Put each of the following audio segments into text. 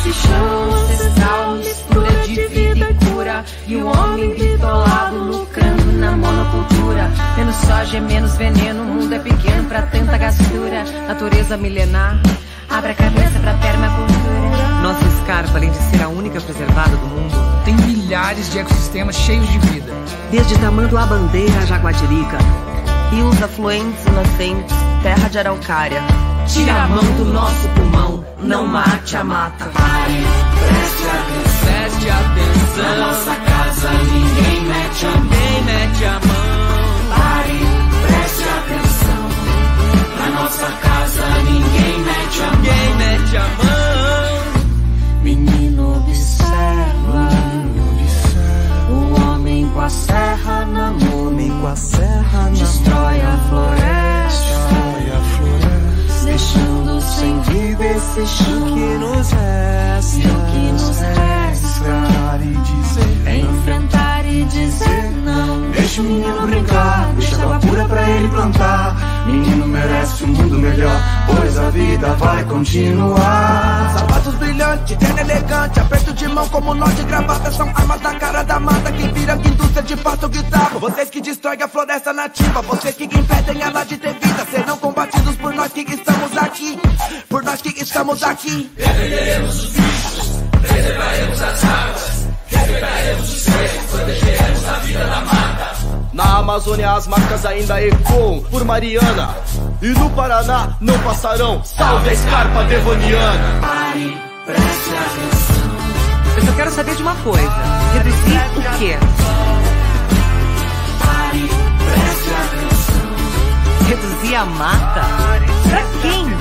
Esse chão ancestral, mistura de vida e cura. E o homem bitolado lucrando na monocultura. Menos soja, menos veneno, o mundo é pequeno pra tanta gastura. Natureza milenar, abre a cabeça pra permacultura. Nossa escarpa, além de ser a única preservada do mundo, tem milhares de ecossistemas cheios de vida. Desde Tamanduá Bandeira a Jaguatirica, rios afluentes e nascentes, terra de araucária. Tira a mão do nosso pulmão, não mate a mata. Pare, preste atenção. Preste atenção. Na nossa casa ninguém mete a mão. Ninguém mete a mão. Pare, preste atenção. Na nossa casa ninguém mete a mão. Ninguém mete a mão. Menino observa, o homem com a serra na mão, com a serra na destrói a floresta, esse chão que nos resta, E o que nos resta? enfrentar e dizer é enfrentar e dizer não. Deixa o menino brincar, deixa água pura pra ele plantar. Menino merece um mundo melhor, pois a vida vai continuar. Sapatos brilhantes, terno elegante, aperto de mão como nó de gravata São armas da cara da mata que viram que indústria de fato guitarra Vocês que destroem a floresta nativa, vocês que impedem ela de ter vida Serão combatidos por nós que estamos aqui, por nós que estamos aqui Defenderemos os bichos, preservaremos as águas, respeitaremos os seres, protegeremos a vida da mata. Na Amazônia as marcas ainda ecoam por Mariana. E no Paraná não passarão. Salve a escarpa devoniana! Pare, preste atenção. Eu só quero saber de uma coisa: reduzir o quê? Pare, preste atenção. Reduzir a mata? Pra quem?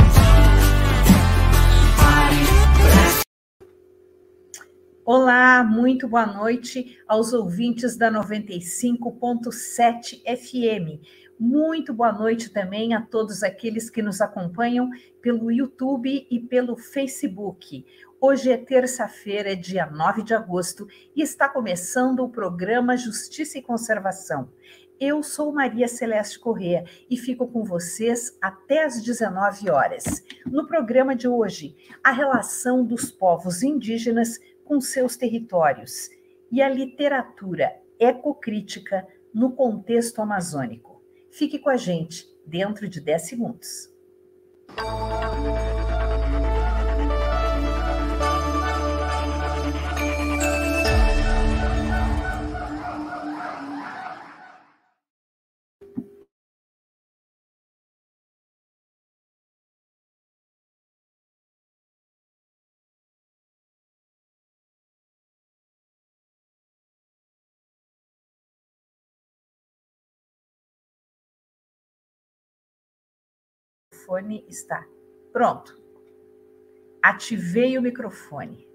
Olá, muito boa noite aos ouvintes da 95.7 FM. Muito boa noite também a todos aqueles que nos acompanham pelo YouTube e pelo Facebook. Hoje é terça-feira, dia 9 de agosto, e está começando o programa Justiça e Conservação. Eu sou Maria Celeste Corrêa e fico com vocês até às 19 horas. No programa de hoje, a relação dos povos indígenas com seus territórios e a literatura ecocrítica no contexto amazônico. Fique com a gente dentro de 10 segundos. Microfone está pronto. Ativei o microfone.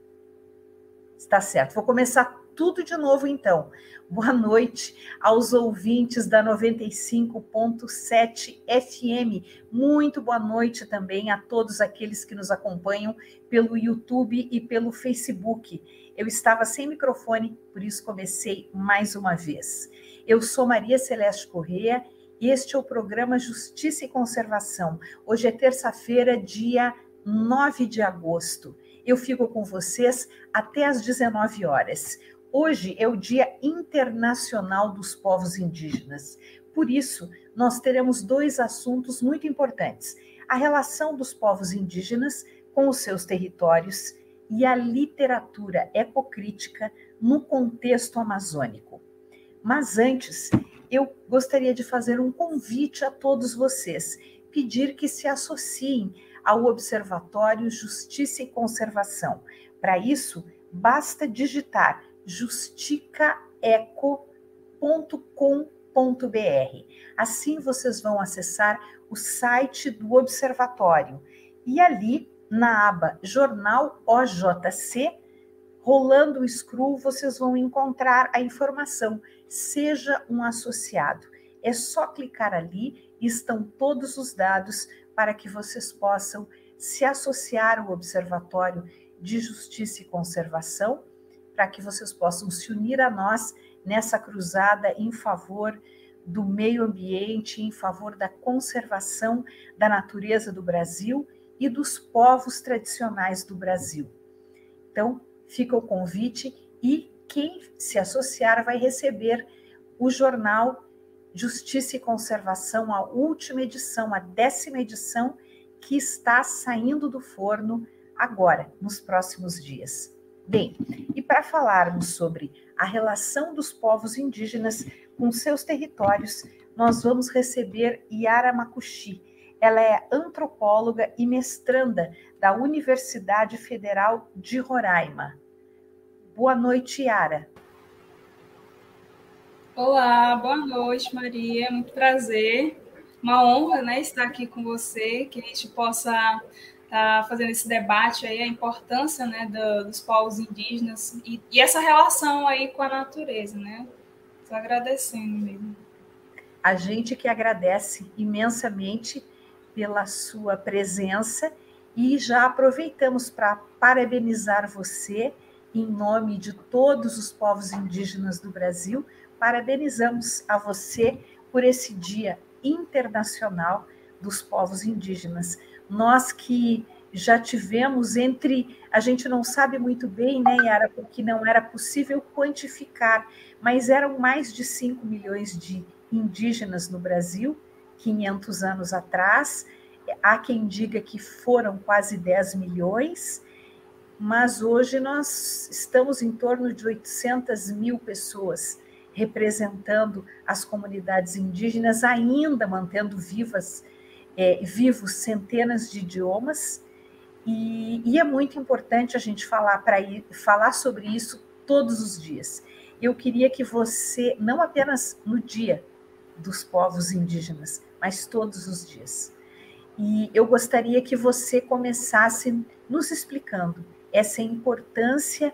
Está certo. Vou começar tudo de novo então. Boa noite aos ouvintes da 95.7 FM. Muito boa noite também a todos aqueles que nos acompanham pelo YouTube e pelo Facebook. Eu estava sem microfone, por isso comecei mais uma vez. Eu sou Maria Celeste Corrêa este é o programa Justiça e Conservação. Hoje é terça-feira, dia 9 de agosto. Eu fico com vocês até às 19 horas. Hoje é o Dia Internacional dos Povos Indígenas. Por isso, nós teremos dois assuntos muito importantes: a relação dos povos indígenas com os seus territórios e a literatura ecocrítica no contexto amazônico. Mas antes, eu gostaria de fazer um convite a todos vocês, pedir que se associem ao Observatório Justiça e Conservação. Para isso, basta digitar justicaeco.com.br. Assim vocês vão acessar o site do Observatório e ali na aba Jornal OJC, rolando o scroll, vocês vão encontrar a informação. Seja um associado. É só clicar ali estão todos os dados para que vocês possam se associar ao Observatório de Justiça e Conservação, para que vocês possam se unir a nós nessa cruzada em favor do meio ambiente, em favor da conservação da natureza do Brasil e dos povos tradicionais do Brasil. Então, fica o convite e quem se associar vai receber o jornal Justiça e Conservação, a última edição, a décima edição, que está saindo do forno agora, nos próximos dias. Bem, e para falarmos sobre a relação dos povos indígenas com seus territórios, nós vamos receber Yara Makushi. Ela é antropóloga e mestranda da Universidade Federal de Roraima. Boa noite, Yara. Olá, boa noite, Maria. Muito prazer. Uma honra né, estar aqui com você, que a gente possa estar tá fazendo esse debate aí, a importância né, do, dos povos indígenas e, e, essa relação aí com a natureza, né? Estou agradecendo mesmo. A gente que agradece imensamente pela sua presença e já aproveitamos para parabenizar você em nome de todos os povos indígenas do Brasil parabenizamos a você por esse Dia Internacional dos Povos Indígenas. Nós que já tivemos entre, a gente não sabe muito bem, né, Yara, porque não era possível quantificar, mas eram mais de 5 milhões de indígenas no Brasil, 500 anos atrás. Há quem diga que foram quase 10 milhões, mas hoje nós estamos em torno de 800 mil pessoas representando as comunidades indígenas, ainda mantendo vivas, é, vivos centenas de idiomas. E, e, é muito importante a gente falar, para falar sobre isso todos os dias. Eu queria que você, não apenas no dia dos povos indígenas, mas todos os dias. E eu gostaria que você começasse nos explicando essa importância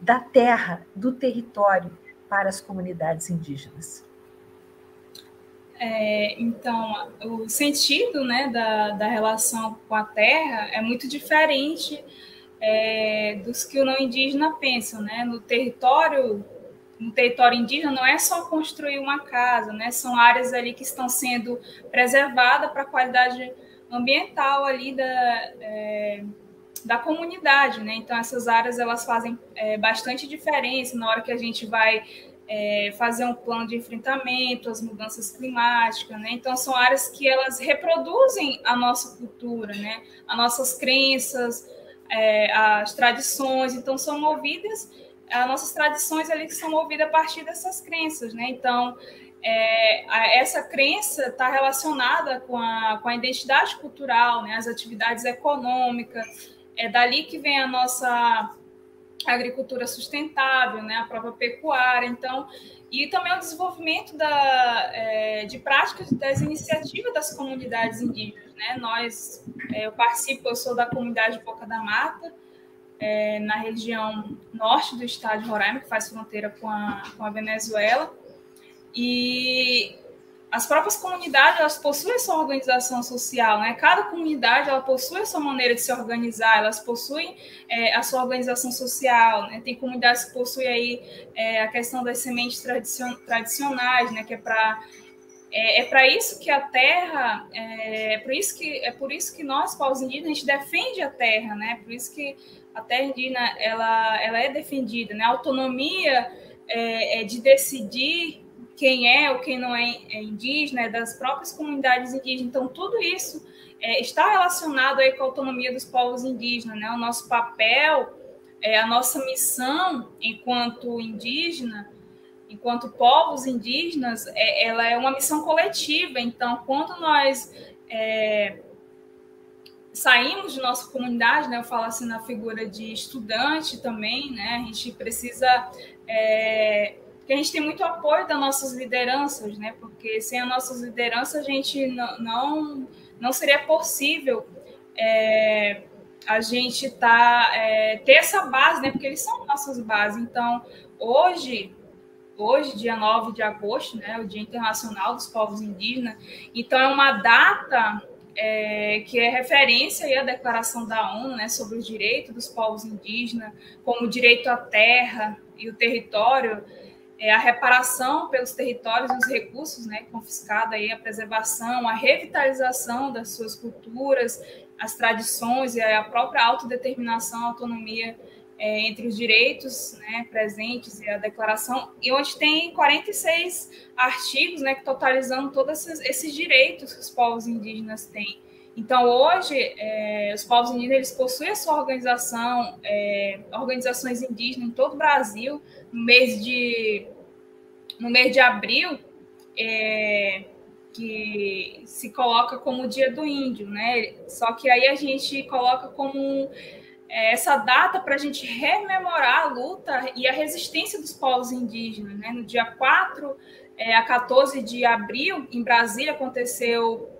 da terra, do território, para as comunidades indígenas? É, então, o sentido né, da, da relação com a terra é muito diferente é, dos que o não indígena pensa. Né? No território no território indígena não é só construir uma casa, né? São áreas ali que estão sendo preservadas para a qualidade ambiental ali da, é, da comunidade, né? Então essas áreas elas fazem é, bastante diferença na hora que a gente vai é, fazer um plano de enfrentamento às mudanças climáticas, né? Então são áreas que elas reproduzem a nossa cultura, né? As nossas crenças, é, as tradições, então são movidas as nossas tradições ali que são movidas a partir dessas crenças, né? Então é, essa crença está relacionada com a, com a identidade cultural, né? As atividades econômicas, é dali que vem a nossa agricultura sustentável, né, a própria pecuária, então, e também o desenvolvimento da, é, de práticas das iniciativas das comunidades indígenas, né, nós, é, eu participo, eu sou da comunidade Boca da Mata, é, na região norte do estado de Roraima, que faz fronteira com a, com a Venezuela, e as próprias comunidades elas possuem sua organização social, né? Cada comunidade ela possui a sua maneira de se organizar, elas possuem é, a sua organização social, né? Tem comunidades que possuem aí é, a questão das sementes tradicion tradicionais, né? Que é para é, é para isso que a terra é, é por isso que é por isso que nós povos indígenas a gente defende a terra, né? Por isso que a terra indígena ela ela é defendida, né? A autonomia é, é de decidir quem é ou quem não é, é indígena, é das próprias comunidades indígenas. Então, tudo isso é, está relacionado aí com a autonomia dos povos indígenas, né? O nosso papel é, a nossa missão enquanto indígena, enquanto povos indígenas, é, ela é uma missão coletiva. Então, quando nós é, saímos de nossa comunidade, né, eu falo assim na figura de estudante também, né, a gente precisa é, porque a gente tem muito apoio das nossas lideranças, né? Porque sem as nossas lideranças a gente não, não, seria possível é, a gente tá, é, ter essa base, né? Porque eles são nossas bases. Então, hoje, hoje, dia 9 de agosto, né? O Dia Internacional dos Povos Indígenas. Então, é uma data é, que é referência à Declaração da ONU né, sobre os direitos dos povos indígenas, como o direito à terra e o território, é, a reparação pelos territórios e os recursos né, confiscados, aí, a preservação, a revitalização das suas culturas, as tradições e a própria autodeterminação, autonomia é, entre os direitos né, presentes e a declaração, e onde tem 46 artigos né, totalizando todos esses, esses direitos que os povos indígenas têm. Então, hoje, é, os povos indígenas eles possuem a sua organização, é, organizações indígenas em todo o Brasil. No mês de, no mês de abril, é, que se coloca como o Dia do Índio, né? Só que aí a gente coloca como é, essa data para a gente rememorar a luta e a resistência dos povos indígenas. Né? No dia 4 é, a 14 de abril, em Brasília, aconteceu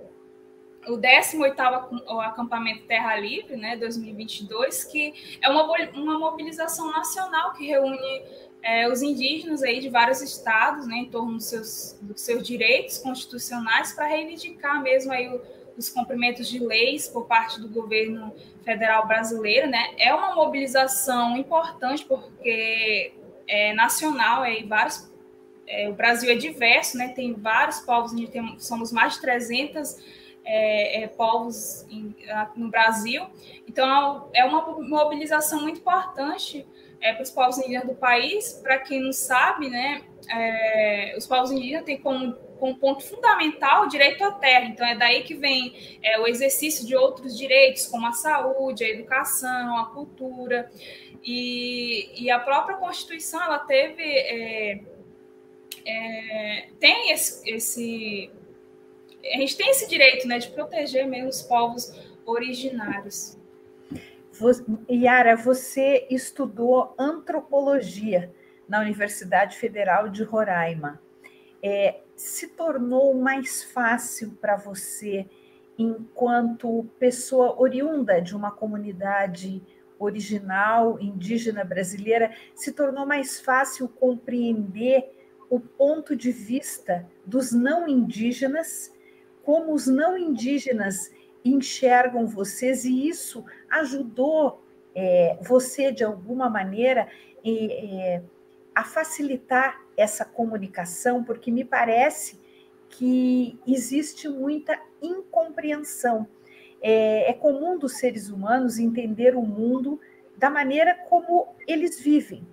o 18º acampamento Terra Livre, né, 2022, que é uma, uma mobilização nacional que reúne é, os indígenas aí de vários estados, né, em torno dos seus, dos seus direitos constitucionais, para reivindicar mesmo aí o, os cumprimentos de leis por parte do governo federal brasileiro, né? É uma mobilização importante porque é nacional, é, vários, é, o Brasil é diverso, né? Tem vários povos, tem, somos mais de 300 é, é, povos em, no Brasil. Então, é uma mobilização muito importante é, para os povos indígenas do país. Para quem não sabe, né, é, os povos indígenas têm como, como ponto fundamental o direito à terra. Então, é daí que vem é, o exercício de outros direitos, como a saúde, a educação, a cultura. E, e a própria Constituição, ela teve... É, é, tem esse, esse a gente tem esse direito né, de proteger mesmo os povos originários. Yara, você estudou antropologia na Universidade Federal de Roraima. É, se tornou mais fácil para você, enquanto pessoa oriunda de uma comunidade original indígena brasileira, se tornou mais fácil compreender o ponto de vista dos não indígenas como os não indígenas enxergam vocês, e isso ajudou é, você, de alguma maneira, é, a facilitar essa comunicação, porque me parece que existe muita incompreensão. É, é comum dos seres humanos entender o mundo da maneira como eles vivem.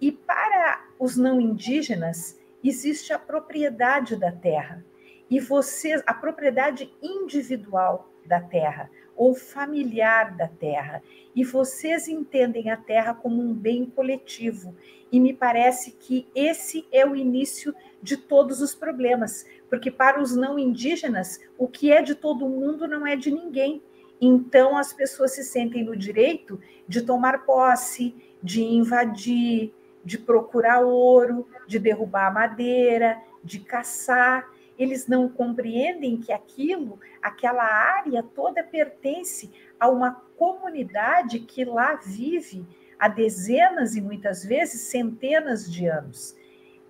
E para os não indígenas, existe a propriedade da terra e vocês, a propriedade individual da terra ou familiar da terra, e vocês entendem a terra como um bem coletivo. E me parece que esse é o início de todos os problemas, porque para os não indígenas, o que é de todo mundo não é de ninguém. Então as pessoas se sentem no direito de tomar posse, de invadir, de procurar ouro, de derrubar madeira, de caçar eles não compreendem que aquilo, aquela área toda pertence a uma comunidade que lá vive há dezenas e muitas vezes centenas de anos.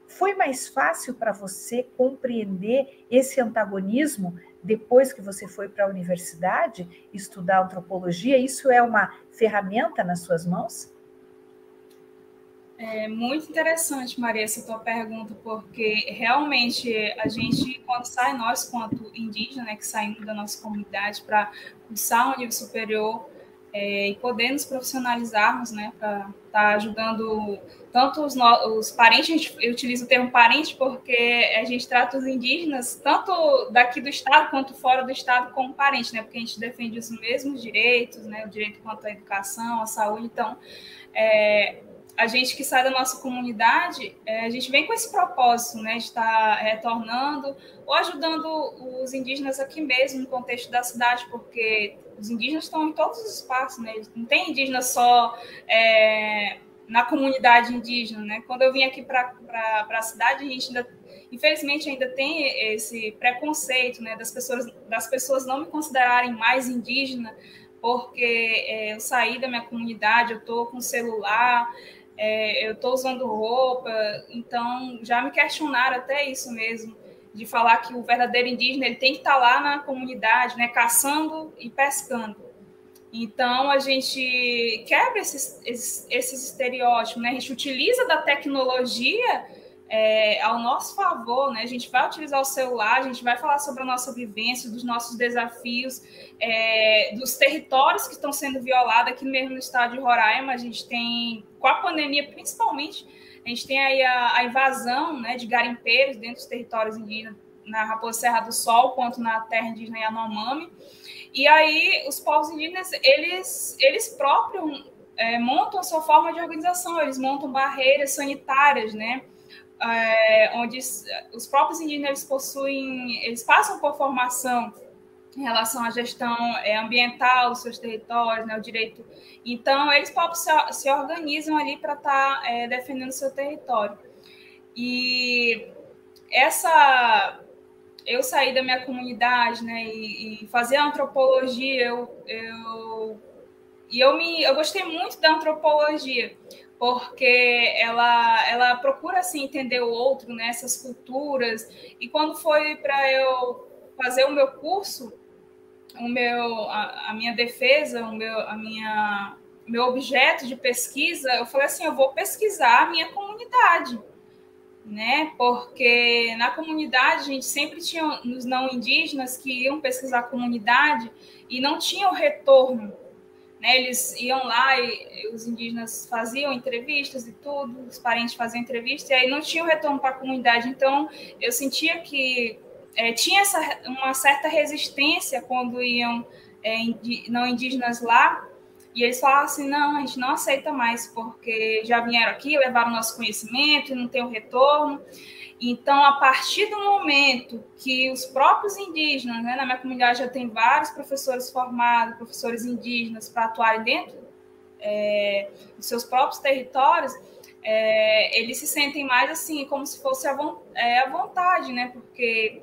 Foi mais fácil para você compreender esse antagonismo depois que você foi para a universidade estudar antropologia? Isso é uma ferramenta nas suas mãos? É muito interessante, Maria, essa tua pergunta, porque realmente a gente, quando sai, nós, quanto indígena, né, que saímos da nossa comunidade para cursar um nível superior, é, e poder nos profissionalizarmos, né, para estar tá ajudando tanto os, os parentes, eu utilizo o termo parente porque a gente trata os indígenas, tanto daqui do estado quanto fora do estado, como parente, né, porque a gente defende os mesmos direitos, né, o direito quanto à educação, à saúde, então, é, a gente que sai da nossa comunidade, é, a gente vem com esse propósito, né, de estar tá retornando ou ajudando os indígenas aqui mesmo, no contexto da cidade, porque os indígenas estão em todos os espaços, né? Não tem indígena só é, na comunidade indígena, né? Quando eu vim aqui para a cidade, a gente ainda, infelizmente, ainda tem esse preconceito, né? Das pessoas, das pessoas não me considerarem mais indígena, porque é, eu saí da minha comunidade, eu estou com celular, é, eu estou usando roupa, então já me questionaram até isso mesmo de falar que o verdadeiro indígena ele tem que estar lá na comunidade, né, caçando e pescando. Então a gente quebra esses, esses, esses estereótipos, né? A gente utiliza da tecnologia é, ao nosso favor, né? A gente vai utilizar o celular, a gente vai falar sobre a nossa vivência, dos nossos desafios, é, dos territórios que estão sendo violados aqui mesmo no estado de Roraima. A gente tem, com a pandemia principalmente, a gente tem aí a, a invasão né, de garimpeiros dentro dos territórios indígenas, na Raposa Serra do Sol, quanto na terra indígena Yanomami. E aí os povos indígenas, eles, eles próprios é, montam a sua forma de organização, eles montam barreiras sanitárias, né? É, onde os próprios indígenas possuem, eles passam por formação em relação à gestão é, ambiental dos seus territórios, né, o direito. Então, eles próprios se, se organizam ali para estar tá, é, defendendo seu território. E essa. Eu saí da minha comunidade, né, e, e fazer antropologia, eu, eu, e eu, me, eu gostei muito da antropologia, porque ela, ela procura assim, entender o outro, né, essas culturas. E quando foi para eu fazer o meu curso, o meu, a, a, minha defesa, o meu, a minha, meu objeto de pesquisa, eu falei assim, eu vou pesquisar a minha comunidade, né? Porque na comunidade a gente sempre tinha os não indígenas que iam pesquisar a comunidade e não tinham retorno, né? Eles iam lá e, os indígenas faziam entrevistas e tudo, os parentes faziam entrevistas e aí não tinham retorno para a comunidade. Então eu sentia que é, tinha essa, uma certa resistência quando iam é, indi, não indígenas lá, e eles falavam assim, não, a gente não aceita mais, porque já vieram aqui, levaram nosso conhecimento não tem o retorno. Então, a partir do momento que os próprios indígenas, né, na minha comunidade já tem vários professores formados, professores indígenas, para atuarem dentro é, dos seus próprios territórios, é, eles se sentem mais assim, como se fosse a, é, a vontade, né? Porque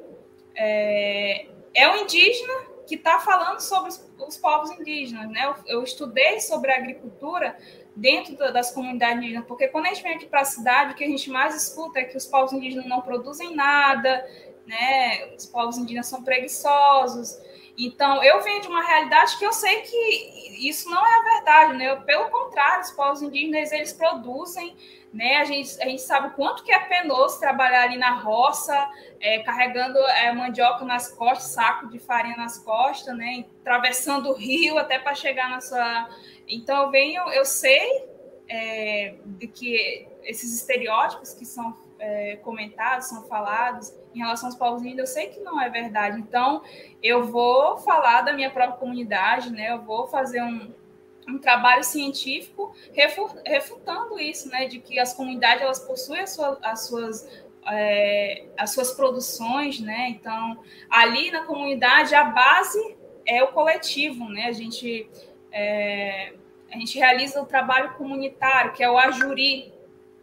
é, é o indígena que está falando sobre os, os, povos indígenas, né? Eu, eu, estudei sobre agricultura dentro da, das comunidades indígenas, porque quando a gente vem aqui para a cidade, o que a gente mais escuta é que os povos indígenas não produzem nada, né? Os povos indígenas são preguiçosos. Então, eu venho de uma realidade que eu sei que isso não é a verdade, né? Pelo contrário, os povos indígenas, eles produzem, né? A gente, a gente sabe quanto que é penoso trabalhar ali na roça, é, carregando é, mandioca nas costas, saco de farinha nas costas, né? Atravessando o rio até para chegar na sua. Então, eu venho, eu sei é, de que esses estereótipos que são é, comentados, são falados em relação aos povos indígenas, eu sei que não é verdade. Então, eu vou falar da minha própria comunidade, né? Eu vou fazer um, um trabalho científico refutando isso, né? De que as comunidades elas possuem as, suas, as suas é, as suas produções, né? Então, ali na comunidade, a base é o coletivo, né? A gente, é, a gente realiza o trabalho comunitário, que é o ajuri,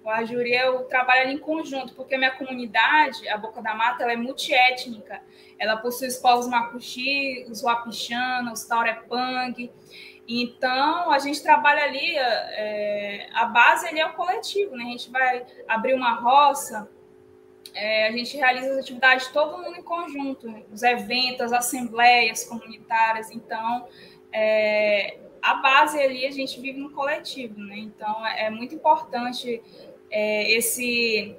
o Ajuri eu trabalho em conjunto, porque a minha comunidade, a Boca da Mata, ela é multiétnica. Ela possui os povos Macuxi, os Wapixana, os Taurepang. Então, a gente trabalha ali, é, a base ali é o coletivo, né? A gente vai abrir uma roça, é, a gente realiza as atividades todo mundo em conjunto, né? os eventos, as assembleias comunitárias. Então, é, a base ali a gente vive no coletivo, né? Então, é, é muito importante é, esse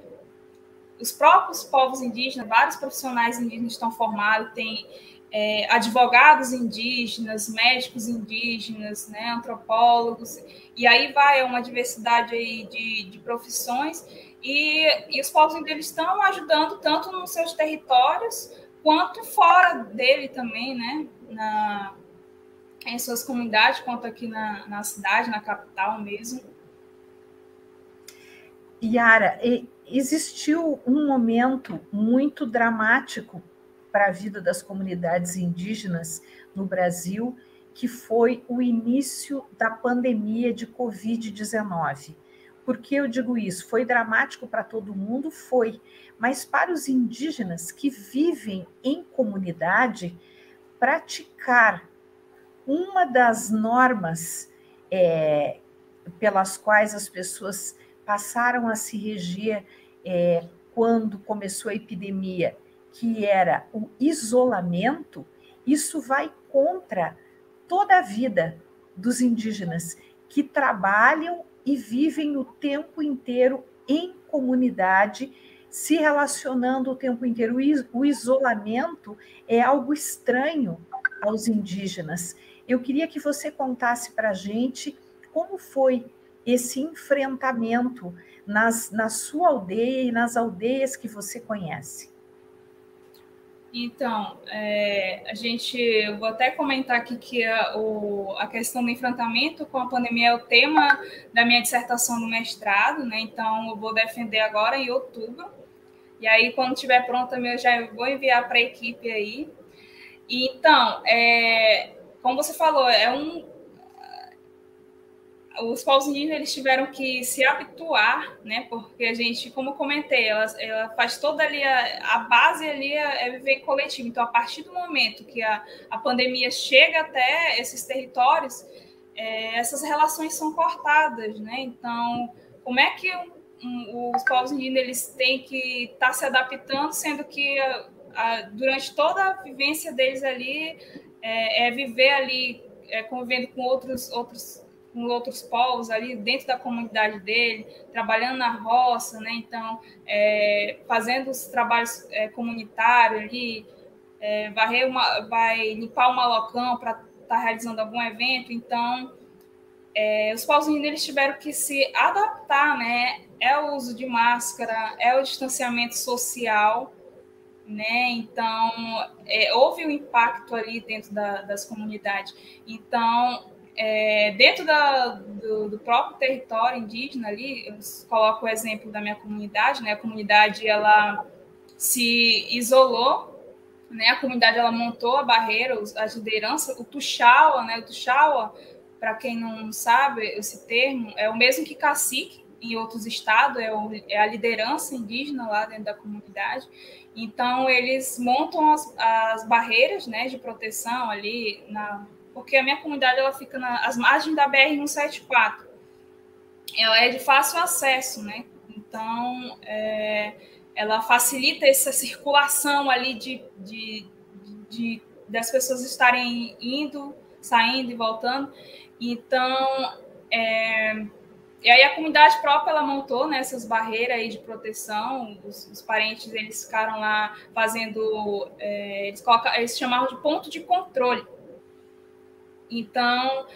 os próprios povos indígenas, vários profissionais indígenas estão formados, tem é, advogados indígenas, médicos indígenas, né, antropólogos, e aí vai uma diversidade aí de, de profissões, e, e os povos indígenas estão ajudando tanto nos seus territórios, quanto fora dele também, né, na, em suas comunidades, quanto aqui na, na cidade, na capital mesmo. Yara, existiu um momento muito dramático para a vida das comunidades indígenas no Brasil, que foi o início da pandemia de Covid-19. Por que eu digo isso? Foi dramático para todo mundo? Foi. Mas para os indígenas que vivem em comunidade, praticar uma das normas é, pelas quais as pessoas passaram a se reger é, quando começou a epidemia que era o isolamento, isso vai contra toda a vida dos indígenas que trabalham e vivem o tempo inteiro em comunidade, se relacionando o tempo inteiro. O isolamento é algo estranho aos indígenas. Eu queria que você contasse para a gente como foi esse enfrentamento nas, na sua aldeia e nas aldeias que você conhece. Então, é, a gente, eu vou até comentar aqui que a, o, a questão do enfrentamento com a pandemia é o tema da minha dissertação no mestrado, né? Então, eu vou defender agora em outubro. E aí, quando estiver pronta, eu já vou enviar para a equipe aí. E, então, é, como você falou, é um, os povos indígenas eles tiveram que se habituar, né? Porque a gente, como eu comentei, ela, ela faz toda ali a, a base ali é, é viver coletivo. Então, a partir do momento que a, a pandemia chega até esses territórios, é, essas relações são cortadas, né? Então, como é que um, os povos indígenas eles têm que estar tá se adaptando, sendo que a, a, durante toda a vivência deles ali é, é viver ali é, convivendo com outros outros com outros povos ali dentro da comunidade dele, trabalhando na roça, né? Então, é, fazendo os trabalhos é, comunitários ali, é, varrer uma, vai limpar um malocão para estar tá realizando algum evento. Então, os povos indígenas tiveram que se adaptar, né? É o uso de máscara, é o distanciamento social, né? Então, é, houve um impacto ali dentro da, das comunidades. Então, é, dentro da, do, do, próprio território indígena ali, eu coloco o exemplo da minha comunidade, né? A comunidade ela se isolou, né? A comunidade ela montou a barreira, as lideranças, o tuxaua, né? O tuxaua, para quem não sabe esse termo, é o mesmo que cacique em outros estados, é, o, é a liderança indígena lá dentro da comunidade. Então eles montam as, as barreiras, né? De proteção ali na porque a minha comunidade ela fica nas margens da BR-174. Ela é de fácil acesso, né? Então, é, ela facilita essa circulação ali de, de, de, das pessoas estarem indo, saindo e voltando. Então, é, e aí a comunidade própria ela montou né, essas barreiras aí de proteção. Os, os parentes eles ficaram lá fazendo, é, eles, colocam, eles chamavam de ponto de controle. Então,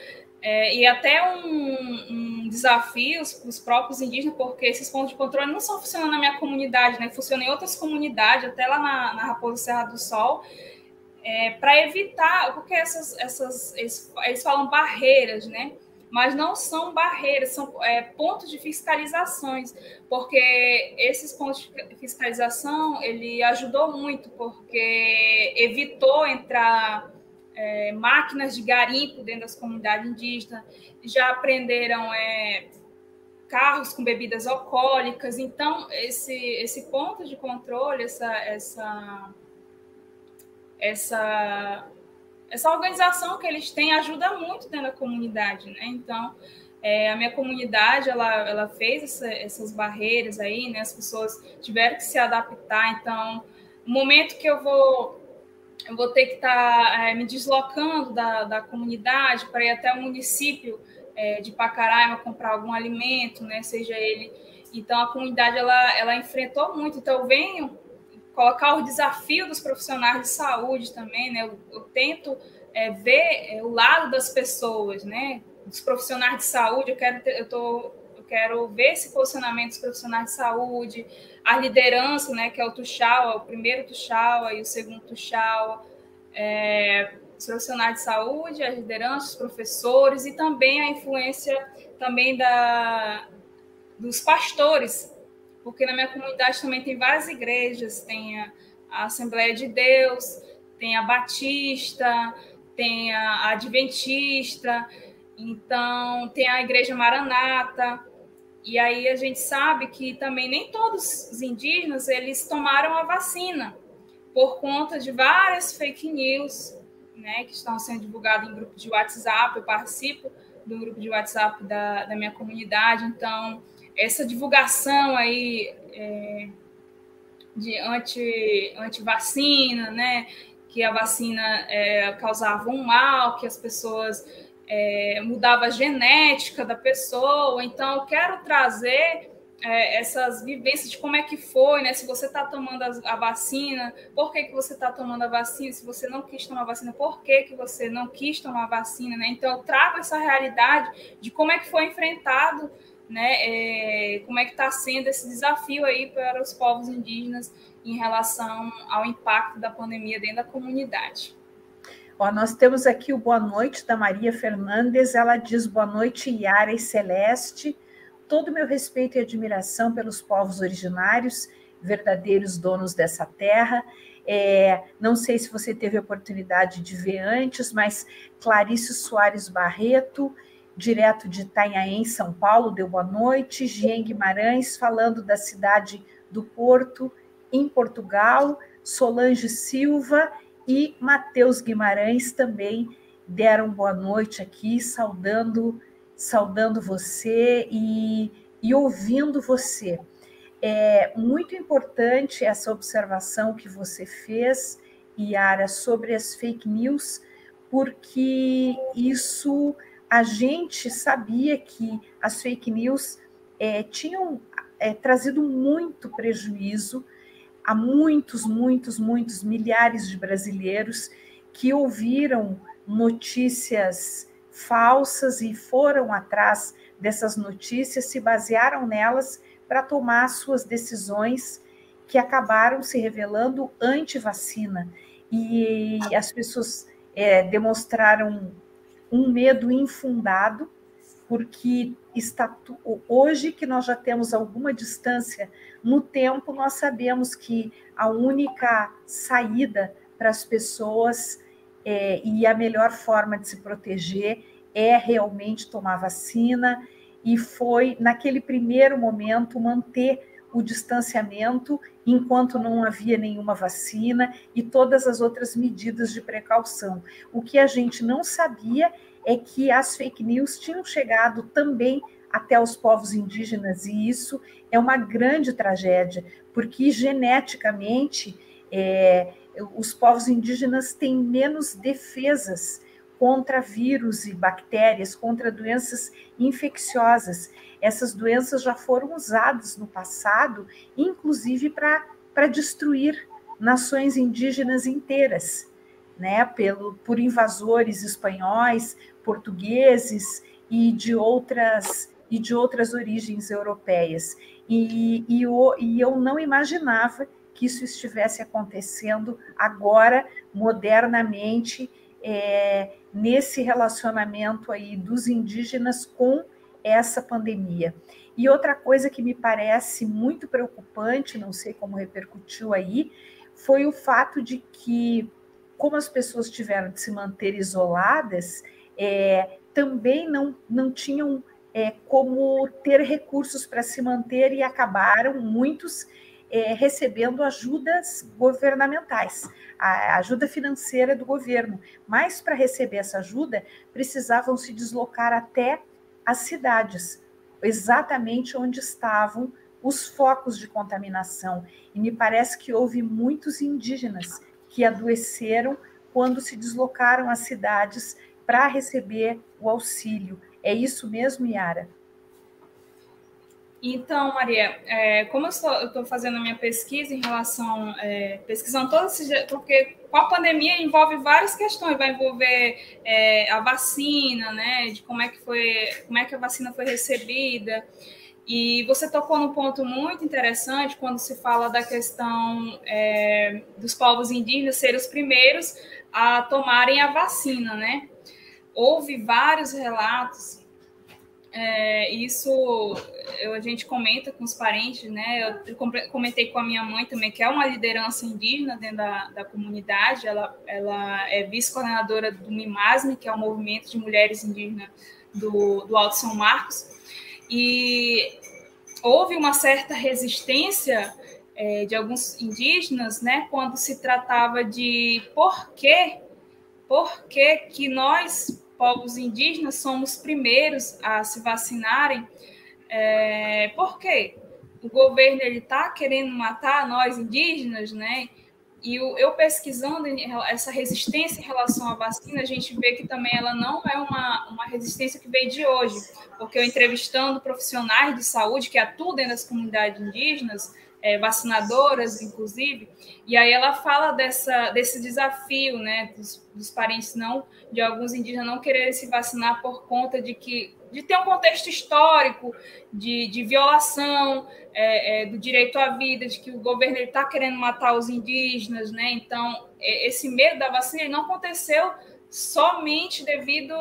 é, e até um, um desafio para os próprios indígenas, porque esses pontos de controle não só funcionam na minha comunidade, né? Funcionam em outras comunidades, até lá na, na Raposa Serra do Sol, é, para evitar, porque essas, essas eles, eles, falam barreiras, né? Mas não são barreiras, são é, pontos de fiscalizações, porque esses pontos de fiscalização ele ajudou muito, porque evitou entrar é, máquinas de garimpo dentro das comunidades indígenas, já aprenderam é, carros com bebidas alcoólicas. Então, esse, esse ponto de controle, essa, essa, essa, essa organização que eles têm ajuda muito dentro da comunidade. Né? Então, é, a minha comunidade ela, ela fez essa, essas barreiras aí, né? as pessoas tiveram que se adaptar. Então, o momento que eu vou eu vou ter que estar tá, é, me deslocando da, da comunidade para ir até o município é, de Pacaraima comprar algum alimento, né, seja ele. Então, a comunidade ela, ela enfrentou muito. Então, eu venho colocar o desafio dos profissionais de saúde também, né? Eu, eu tento é, ver é, o lado das pessoas, né? Dos profissionais de saúde, eu quero, eu tô, eu quero ver esse posicionamento dos profissionais de saúde, a liderança, né? Que é o Tuxaua, o primeiro Tuxaua e o segundo Tuxaua, é, os profissionais de saúde, as lideranças, os professores e também a influência também da, dos pastores, porque na minha comunidade também tem várias igrejas, tem a, a Assembleia de Deus, tem a Batista, tem a Adventista, então tem a Igreja Maranata, e aí a gente sabe que também nem todos os indígenas eles tomaram a vacina por conta de várias fake news, né, que estão sendo divulgadas em grupos de WhatsApp. Eu participo do grupo de WhatsApp da, da minha comunidade, então essa divulgação aí é, de anti, anti-vacina, né, que a vacina é, causava um mal, que as pessoas é, mudava a genética da pessoa. Então, eu quero trazer é, essas vivências de como é que foi, né? Se você está tomando a, a, vacina, por que, que você está tomando a vacina? Se você não quis tomar a vacina, por que, que você não quis tomar a vacina, né? Então, eu trago essa realidade de como é que foi enfrentado, né? É, como é que está sendo esse desafio aí para os povos indígenas em relação ao impacto da pandemia dentro da comunidade. Ó, nós temos aqui o boa noite da Maria Fernandes. Ela diz boa noite, Yara e Celeste. Todo o meu respeito e admiração pelos povos originários, verdadeiros donos dessa terra. É, não sei se você teve a oportunidade de ver antes, mas Clarice Soares Barreto, direto de Itanhaém, São Paulo, deu boa noite. Jean Guimarães, falando da cidade do Porto, em Portugal, Solange Silva e Matheus Guimarães também deram boa noite aqui, saudando, saudando você e, e ouvindo você. É muito importante essa observação que você fez, Yara, sobre as fake news, porque isso a gente sabia que as fake news é, tinham é, trazido muito prejuízo há muitos, muitos, muitos milhares de brasileiros que ouviram notícias falsas e foram atrás dessas notícias, se basearam nelas para tomar suas decisões que acabaram se revelando anti-vacina. E as pessoas é, demonstraram um medo infundado porque está hoje que nós já temos alguma distância no tempo, nós sabemos que a única saída para as pessoas é, e a melhor forma de se proteger é realmente tomar vacina e foi naquele primeiro momento manter o distanciamento enquanto não havia nenhuma vacina e todas as outras medidas de precaução. O que a gente não sabia é que as fake news tinham chegado também até os povos indígenas, e isso é uma grande tragédia, porque geneticamente é, os povos indígenas têm menos defesas contra vírus e bactérias, contra doenças infecciosas. Essas doenças já foram usadas no passado, inclusive para destruir nações indígenas inteiras, né, pelo, por invasores espanhóis, portugueses e de outras e de outras origens europeias. E, e, eu, e eu não imaginava que isso estivesse acontecendo agora, modernamente, é, nesse relacionamento aí dos indígenas com essa pandemia. E outra coisa que me parece muito preocupante, não sei como repercutiu aí, foi o fato de que, como as pessoas tiveram de se manter isoladas, é, também não, não tinham é, como ter recursos para se manter e acabaram muitos é, recebendo ajudas governamentais, a ajuda financeira do governo. Mas para receber essa ajuda, precisavam se deslocar até as cidades, exatamente onde estavam os focos de contaminação. E me parece que houve muitos indígenas que adoeceram quando se deslocaram às cidades para receber o auxílio. É isso mesmo, Yara? Então, Maria, é, como eu estou fazendo a minha pesquisa em relação, é, pesquisando todos esses, porque a pandemia envolve várias questões, vai envolver é, a vacina, né, de como é que foi, como é que a vacina foi recebida, e você tocou num ponto muito interessante quando se fala da questão é, dos povos indígenas serem os primeiros a tomarem a vacina, né? Houve vários relatos é, isso eu, a gente comenta com os parentes, né? Eu comentei com a minha mãe também, que é uma liderança indígena dentro da, da comunidade. Ela, ela é vice-coordenadora do MIMASME, que é o Movimento de Mulheres Indígenas do, do Alto São Marcos. E houve uma certa resistência é, de alguns indígenas, né? Quando se tratava de por quê, por que, que nós povos indígenas somos primeiros a se vacinarem. É, por quê? O governo está querendo matar nós indígenas, né? E eu, eu pesquisando essa resistência em relação à vacina, a gente vê que também ela não é uma, uma resistência que veio de hoje, porque eu entrevistando profissionais de saúde que atuam dentro das comunidades indígenas, é, vacinadoras, inclusive, e aí ela fala dessa, desse desafio, né, dos, dos, parentes não, de alguns indígenas não quererem se vacinar por conta de que de ter um contexto histórico de, de violação é, é, do direito à vida, de que o governo está querendo matar os indígenas, né? Então é, esse medo da vacina não aconteceu somente devido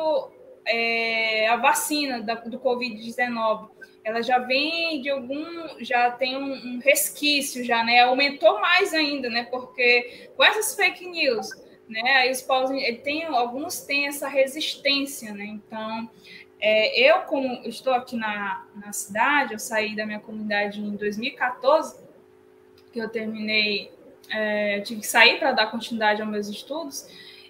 é, à vacina da, do Covid-19 ela já vem de algum, já tem um, um, resquício, já, né? Aumentou mais ainda, né? Porque com essas fake news, né? Aí os povos, ele tem, alguns têm essa resistência, né? Então, é, eu como estou aqui na, na cidade, eu saí da minha comunidade em 2014, que eu terminei, é, tive que sair para dar continuidade aos meus estudos,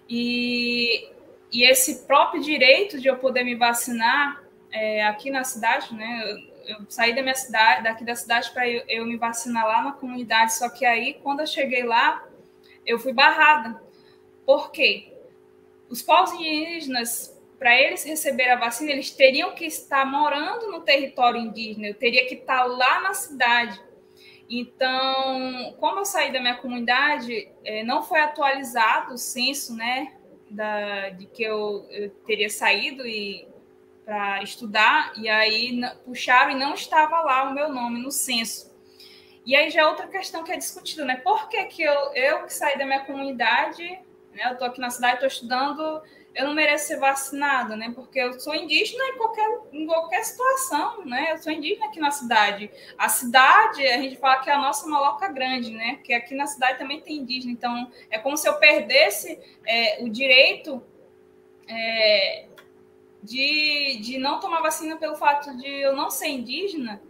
e, e esse próprio direito de eu poder me vacinar é, aqui na cidade, né? Eu, saí da minha cidade, daqui da cidade para eu, eu, me vacinar lá na comunidade. Só que aí, quando eu cheguei lá, eu fui barrada. Por quê? Os povos indígenas, para eles receber a vacina, eles teriam que estar morando no território indígena. Eu teria que estar lá na cidade. Então, como eu saí da minha comunidade, é, não foi atualizado o censo, né? Da, de que eu, eu teria saído e para estudar, e aí puxaram e não estava lá o meu nome no censo. E aí já é outra questão que é discutida, né? Por que, que eu, eu que saí da minha comunidade, né? Eu estou aqui na cidade, estou estudando, eu não mereço ser vacinada, né? Porque eu sou indígena em qualquer, em qualquer situação, né? Eu sou indígena aqui na cidade. A cidade, a gente fala que é a nossa maloca grande, né? Porque aqui na cidade também tem indígena. Então, é como se eu perdesse é, o direito é, de, de não tomar vacina pelo fato de eu não ser indígena,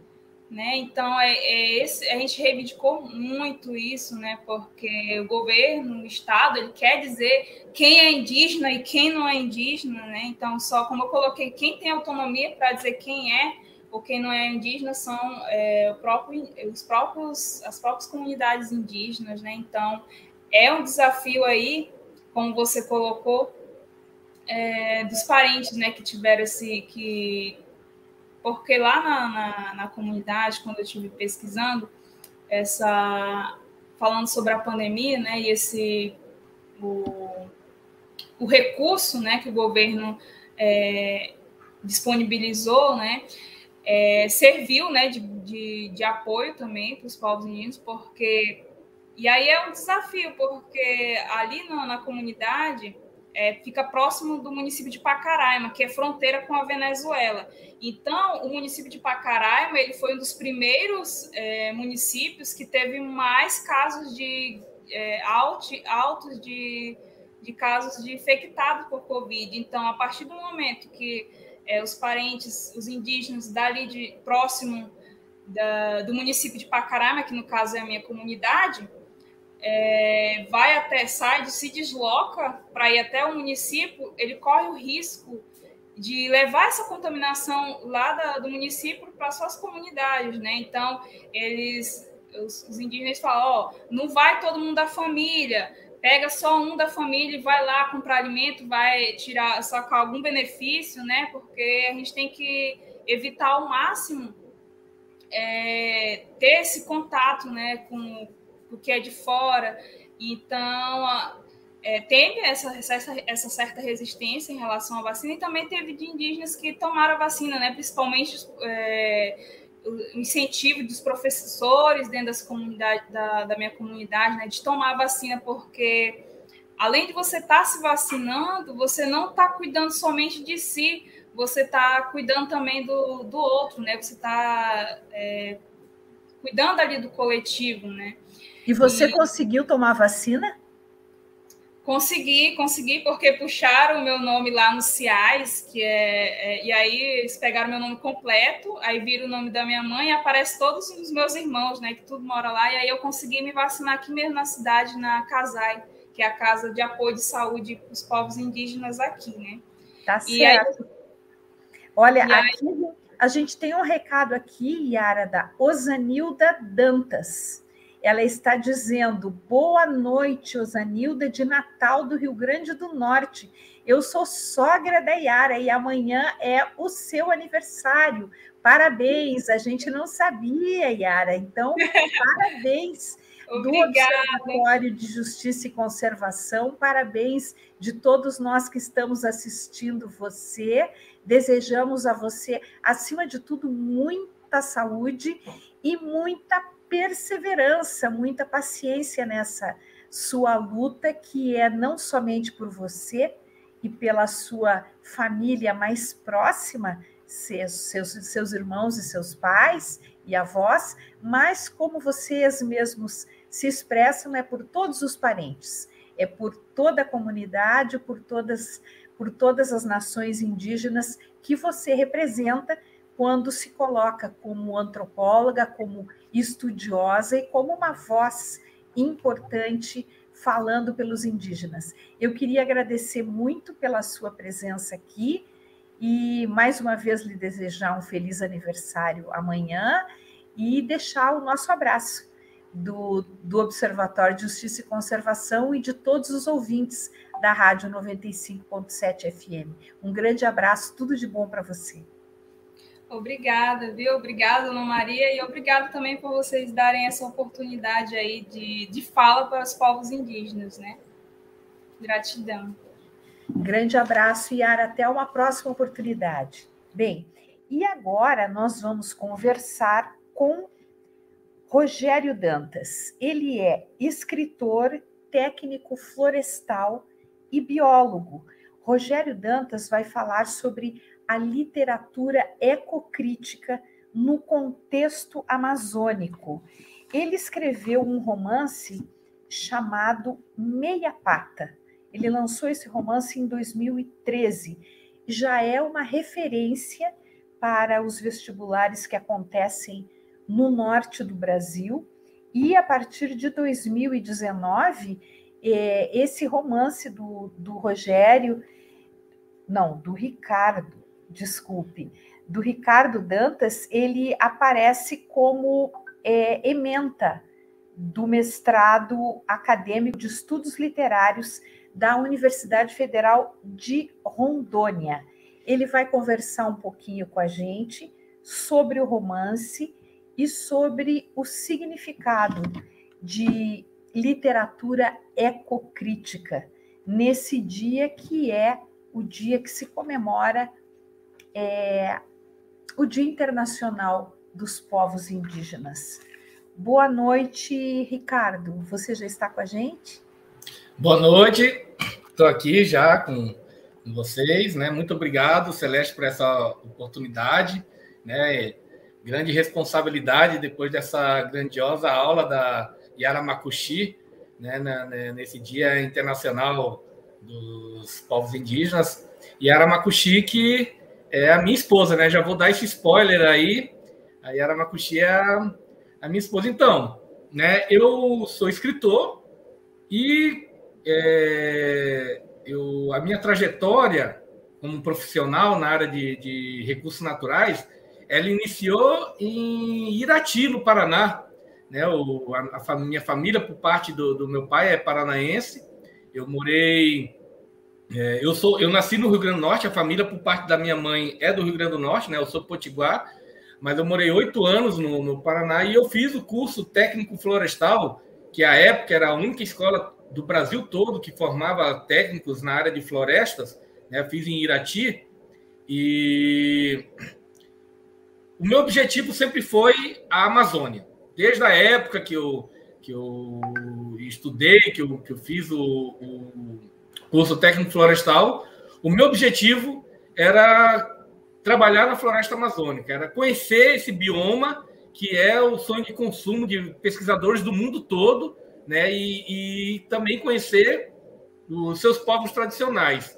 né? Então é, é esse, a gente reivindicou muito isso, né? Porque o governo, o estado, ele quer dizer quem é indígena e quem não é indígena, né? Então só como eu coloquei, quem tem autonomia para dizer quem é ou quem não é indígena são é, próprio, os próprios as próprias comunidades indígenas, né? Então é um desafio aí, como você colocou, é, dos parentes, né, que tiveram esse, que, porque lá na, na, na, comunidade, quando eu estive pesquisando, essa, falando sobre a pandemia, né, e esse, o, o recurso, né, que o governo é, disponibilizou, né, é, serviu, né, de, de, de apoio também para os povos indígenas, porque, e aí é um desafio, porque ali na, na comunidade, é, fica próximo do município de Pacaraima, que é fronteira com a Venezuela. Então, o município de Pacaraima ele foi um dos primeiros é, municípios que teve mais casos de é, altos de, de casos de infectados por Covid. Então, a partir do momento que é, os parentes, os indígenas dali de próximo da, do município de Pacaraima, que no caso é a minha comunidade, é, vai até, sai, se desloca para ir até o município, ele corre o risco de levar essa contaminação lá da, do município para suas comunidades, né? Então, eles, os, os indígenas falam, ó, não vai todo mundo da família, pega só um da família e vai lá comprar alimento, vai tirar, sacar algum benefício, né? Porque a gente tem que evitar ao máximo é, ter esse contato né, com o que é de fora. Então, é, teve essa, essa, essa, certa resistência em relação à vacina e também teve de indígenas que tomaram a vacina, né, principalmente é, o incentivo dos professores dentro das comunidades, da, da minha comunidade né, de tomar a vacina, porque além de você estar tá se vacinando, você não está cuidando somente de si, você está cuidando também do, do outro, né? Você está é, cuidando ali do coletivo, né? E você e... conseguiu tomar vacina? Consegui, consegui, porque puxaram o meu nome lá no CIAS, que é, é, E aí eles pegaram meu nome completo, aí viram o nome da minha mãe e aparece todos os meus irmãos, né? Que tudo mora lá. E aí eu consegui me vacinar aqui mesmo na cidade, na CASAI, que é a Casa de Apoio de Saúde para os povos indígenas aqui, né? Tá certo. Aí... Olha, aqui aí... a gente tem um recado aqui, Yara, da Osanilda Dantas. Ela está dizendo: Boa noite, Osanilda de Natal do Rio Grande do Norte. Eu sou sogra da Yara e amanhã é o seu aniversário. Parabéns, a gente não sabia, Yara. Então, parabéns do Observatório de Justiça e Conservação. Parabéns de todos nós que estamos assistindo você. Desejamos a você, acima de tudo, muita saúde e muita perseverança, muita paciência nessa sua luta, que é não somente por você e pela sua família mais próxima, seus, seus, seus irmãos e seus pais e avós, mas como vocês mesmos se expressam, é por todos os parentes, é por toda a comunidade, por todas, por todas as nações indígenas que você representa quando se coloca como antropóloga, como estudiosa e como uma voz importante falando pelos indígenas. Eu queria agradecer muito pela sua presença aqui e mais uma vez lhe desejar um feliz aniversário amanhã e deixar o nosso abraço do, do Observatório de Justiça e Conservação e de todos os ouvintes da Rádio 95.7 FM. Um grande abraço, tudo de bom para você. Obrigada, viu? Obrigada, Ana Maria, e obrigado também por vocês darem essa oportunidade aí de, de fala para os povos indígenas, né? Gratidão. Grande abraço, Yara. Até uma próxima oportunidade. Bem, e agora nós vamos conversar com Rogério Dantas. Ele é escritor, técnico florestal e biólogo. Rogério Dantas vai falar sobre a literatura ecocrítica no contexto amazônico. Ele escreveu um romance chamado Meia Pata. Ele lançou esse romance em 2013. Já é uma referência para os vestibulares que acontecem no norte do Brasil. E a partir de 2019, eh, esse romance do, do Rogério, não, do Ricardo, desculpe, do Ricardo Dantas, ele aparece como é, ementa do mestrado acadêmico de estudos literários da Universidade Federal de Rondônia. Ele vai conversar um pouquinho com a gente sobre o romance e sobre o significado de literatura ecocrítica nesse dia que é o dia que se comemora é, o Dia Internacional dos Povos Indígenas. Boa noite, Ricardo. Você já está com a gente? Boa noite. Estou aqui já com vocês, né? Muito obrigado, Celeste, por essa oportunidade, né? Grande responsabilidade depois dessa grandiosa aula da Yara Makushi, né? Nesse Dia Internacional dos Povos Indígenas. Yara Makushi, que é a minha esposa, né? Já vou dar esse spoiler aí. A Yara Makushi é a, a minha esposa. Então, né? Eu sou escritor e é, eu, a minha trajetória como profissional na área de, de recursos naturais, ela iniciou em Irati, no Paraná. Né? O, a, a minha família, por parte do, do meu pai, é paranaense. Eu morei é, eu sou, eu nasci no Rio Grande do Norte, a família por parte da minha mãe é do Rio Grande do Norte, né? Eu sou potiguar, mas eu morei oito anos no, no, Paraná e eu fiz o curso técnico florestal, que à época era a única escola do Brasil todo que formava técnicos na área de florestas. Né? Fiz em Irati e o meu objetivo sempre foi a Amazônia. Desde a época que eu, que eu estudei, que eu, que eu fiz o, o curso técnico florestal, o meu objetivo era trabalhar na floresta amazônica, era conhecer esse bioma que é o sonho de consumo de pesquisadores do mundo todo, né? E, e também conhecer os seus povos tradicionais.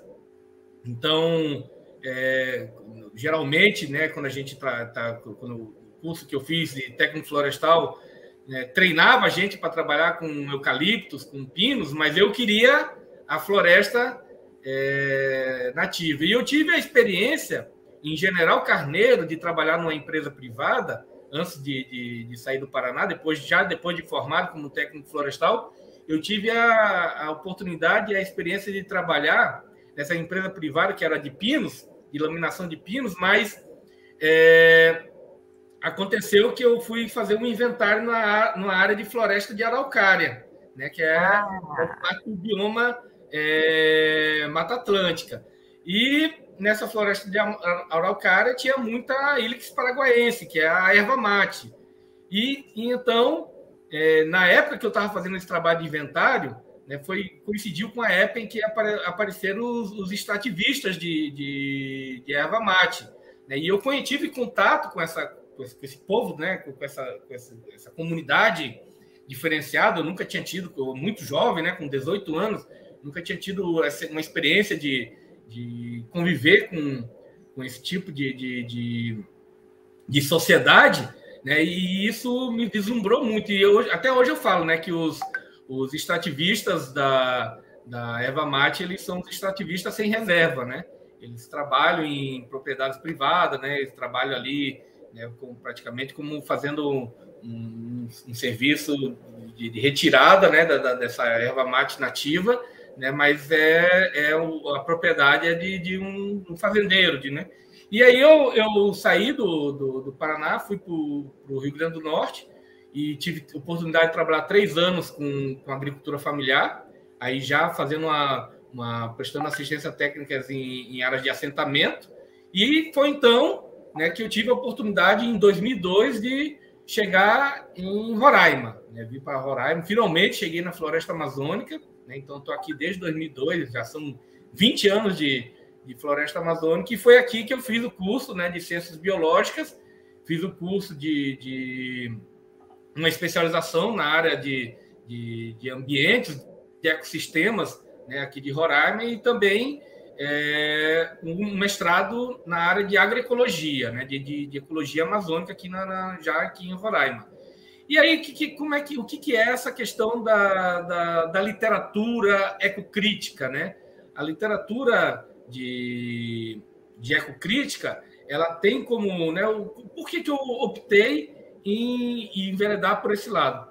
Então, é, geralmente, né, quando a gente está, tá, quando o curso que eu fiz de técnico florestal né, treinava a gente para trabalhar com eucaliptos, com pinos, mas eu queria a floresta é, nativa. E eu tive a experiência em General Carneiro de trabalhar numa empresa privada antes de, de, de, sair do Paraná, depois já depois de formado como técnico florestal, eu tive a, a oportunidade e a experiência de trabalhar nessa empresa privada que era de pinos, de laminação de pinos, mas é, aconteceu que eu fui fazer um inventário na, na área de floresta de araucária, né, que é ah. do bioma é, Mata Atlântica. E nessa floresta de araucária tinha muita Ilix paraguaense, que é a erva mate. E, e então, é, na época que eu estava fazendo esse trabalho de inventário, né, foi coincidiu com a época em que apare, apareceram os, os extrativistas de, de, de, erva mate. Né, e eu tive contato com, essa, com, esse, com esse povo, né, com, essa, com essa, essa, comunidade diferenciada. Eu nunca tinha tido, muito jovem, né, com 18 anos, nunca tinha tido essa, uma experiência de, de conviver com, com esse tipo de, de, de, de sociedade. Né, e isso me deslumbrou muito. E eu, até hoje eu falo né, que os os extrativistas da, da Eva Mate, eles são extrativistas sem reserva, né? Eles trabalham em propriedades privadas, né? Eles trabalham ali né, com, praticamente como fazendo um, um, um serviço de, de, retirada né, da, da, dessa erva mate nativa, né? Mas é, é o, a propriedade é de, de um, um, fazendeiro, de, né? E aí eu, eu saí do, do, do Paraná, fui para o Rio Grande do Norte, e tive oportunidade de trabalhar três anos com, com agricultura familiar, aí já fazendo uma, uma prestando assistência técnica em, em, áreas de assentamento, e foi então né, que eu tive a oportunidade em 2002 de chegar em Roraima, né, vim para Roraima, finalmente cheguei na floresta amazônica, né, então estou aqui desde 2002, já são 20 anos de, de floresta amazônica, e foi aqui que eu fiz o curso né, de ciências biológicas, fiz o curso de, de uma especialização na área de, de, de ambientes, de ecossistemas, né, aqui de Roraima, e também é, um mestrado na área de agroecologia, né, de, de, de ecologia amazônica aqui na, na, já aqui em Roraima. E aí, que, que, como é que, o que, que é essa questão da, da, da literatura ecocrítica? Né? A literatura de, de ecocrítica, ela tem como... Né, o, por que, que eu optei em, em enveredar por esse lado.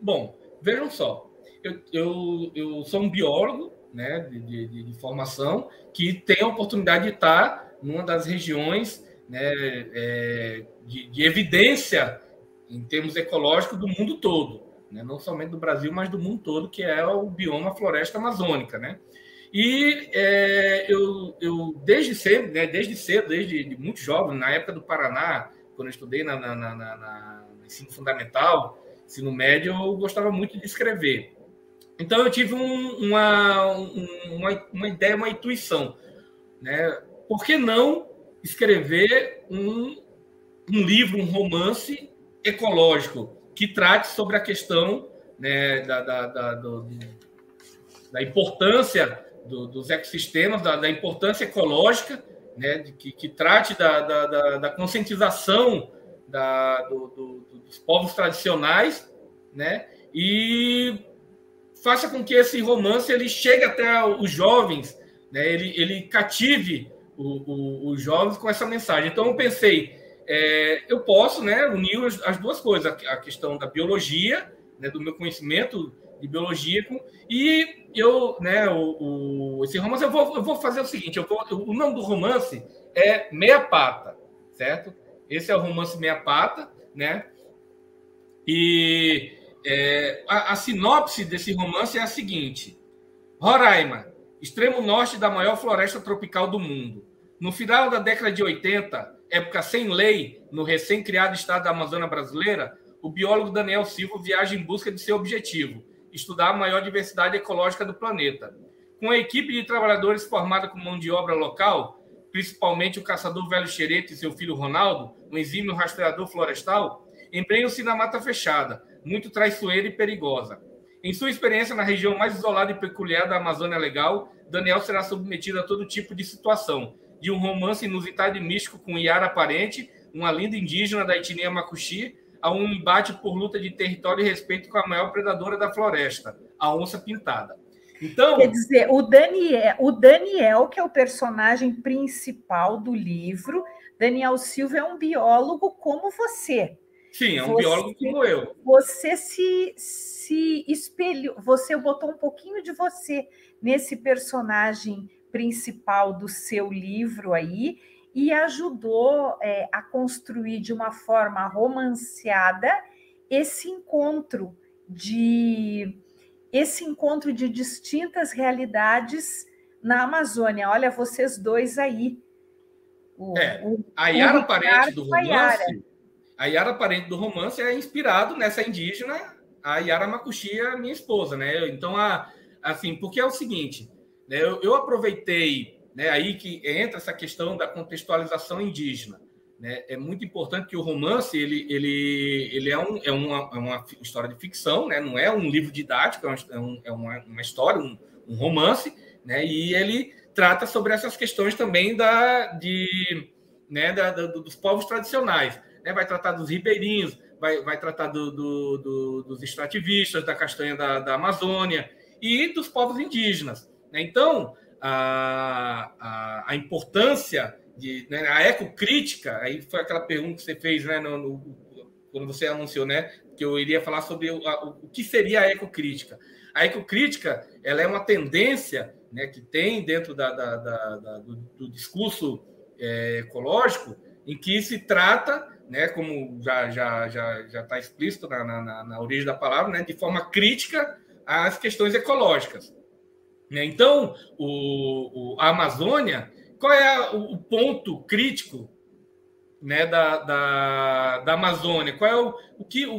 Bom, vejam só, eu, eu, eu sou um biólogo né, de, de, de, formação que tem a oportunidade de estar numa das regiões né, é, de, de, evidência em termos ecológicos do mundo todo, né, não somente do Brasil, mas do mundo todo, que é o bioma floresta amazônica. Né? E é, eu, eu, desde cedo, né, desde cedo, desde muito jovem, na época do Paraná, quando eu estudei na, na, na, na, no ensino fundamental, ensino médio, eu gostava muito de escrever. Então eu tive um, uma, uma, uma ideia, uma intuição. Né? Por que não escrever um, um livro, um romance ecológico que trate sobre a questão né, da, da, da, do, da importância do, dos ecossistemas, da, importância ecológica né, que, que trate da, conscientização do, do, dos povos tradicionais, né, e faça com que esse romance ele chegue até os jovens, né, ele, ele cative os jovens com essa mensagem. Então eu pensei, é, eu posso, né, unir as, as, duas coisas, a questão da biologia, né, do meu conhecimento de biologia com, e eu, né, o, o, esse romance, eu vou, eu vou fazer o seguinte: eu vou, o nome do romance é Meia Pata, certo? Esse é o romance Meia Pata, né? E é, a, a sinopse desse romance é a seguinte: Roraima, extremo norte da maior floresta tropical do mundo. No final da década de 80, época sem lei, no recém-criado estado da Amazônia brasileira, o biólogo Daniel Silva viaja em busca de seu objetivo, estudar a maior diversidade ecológica do planeta. Com a equipe de trabalhadores formada com mão de obra local, principalmente o caçador velho Xerete e seu filho Ronaldo, um exímio rastreador florestal, embrenham-se na mata fechada, muito traiçoeira e perigosa. Em sua experiência na região mais isolada e peculiar da Amazônia Legal, Daniel será submetido a todo tipo de situação, de um romance inusitado e místico com Yara Parente, uma linda indígena da etnia Makuxi, a um embate por luta de território e respeito com a maior predadora da floresta, a onça pintada. Então, quer dizer, o Daniel, o Daniel, que é o personagem principal do livro, Daniel Silva é um biólogo como você. Sim, é um você, biólogo como eu. Você se, se espelhou, você botou um pouquinho de você nesse personagem principal do seu livro aí e ajudou é, a construir de uma forma romanceada esse encontro de esse encontro de distintas realidades na Amazônia. Olha, vocês dois aí. O, é, o, a Yara Parente do romance, a Yara Parente do romance é inspirado nessa indígena, a Yara Makushi, a minha esposa, né? Então, a, assim, porque é o seguinte, eu, eu aproveitei né, aí que entra essa questão da contextualização indígena. Né? É muito importante que o romance ele, ele, ele é, um, é, uma, é uma história de ficção, né? não é um livro didático, é, um, é uma, uma história, um, um, romance, né? e ele trata sobre essas questões também da, de, né, da, da dos povos tradicionais. Né? Vai tratar dos ribeirinhos, vai, vai tratar do, do, do, dos extrativistas, da castanha da, da Amazônia e dos povos indígenas. Né? Então, a, a, a importância de né, a ecocrítica, aí foi aquela pergunta que você fez né, no, no, quando você anunciou né, que eu iria falar sobre o, a, o que seria a ecocrítica. A ecocrítica ela é uma tendência né, que tem dentro da, da, da, da do, do, discurso é, ecológico em que se trata, né, como já já já já está explícito na, na, na, origem da palavra, né, de forma crítica às questões ecológicas. Né? Então, o, o, a Amazônia, qual é o, ponto crítico né, da, da, da Amazônia? Qual é o, o, que, o,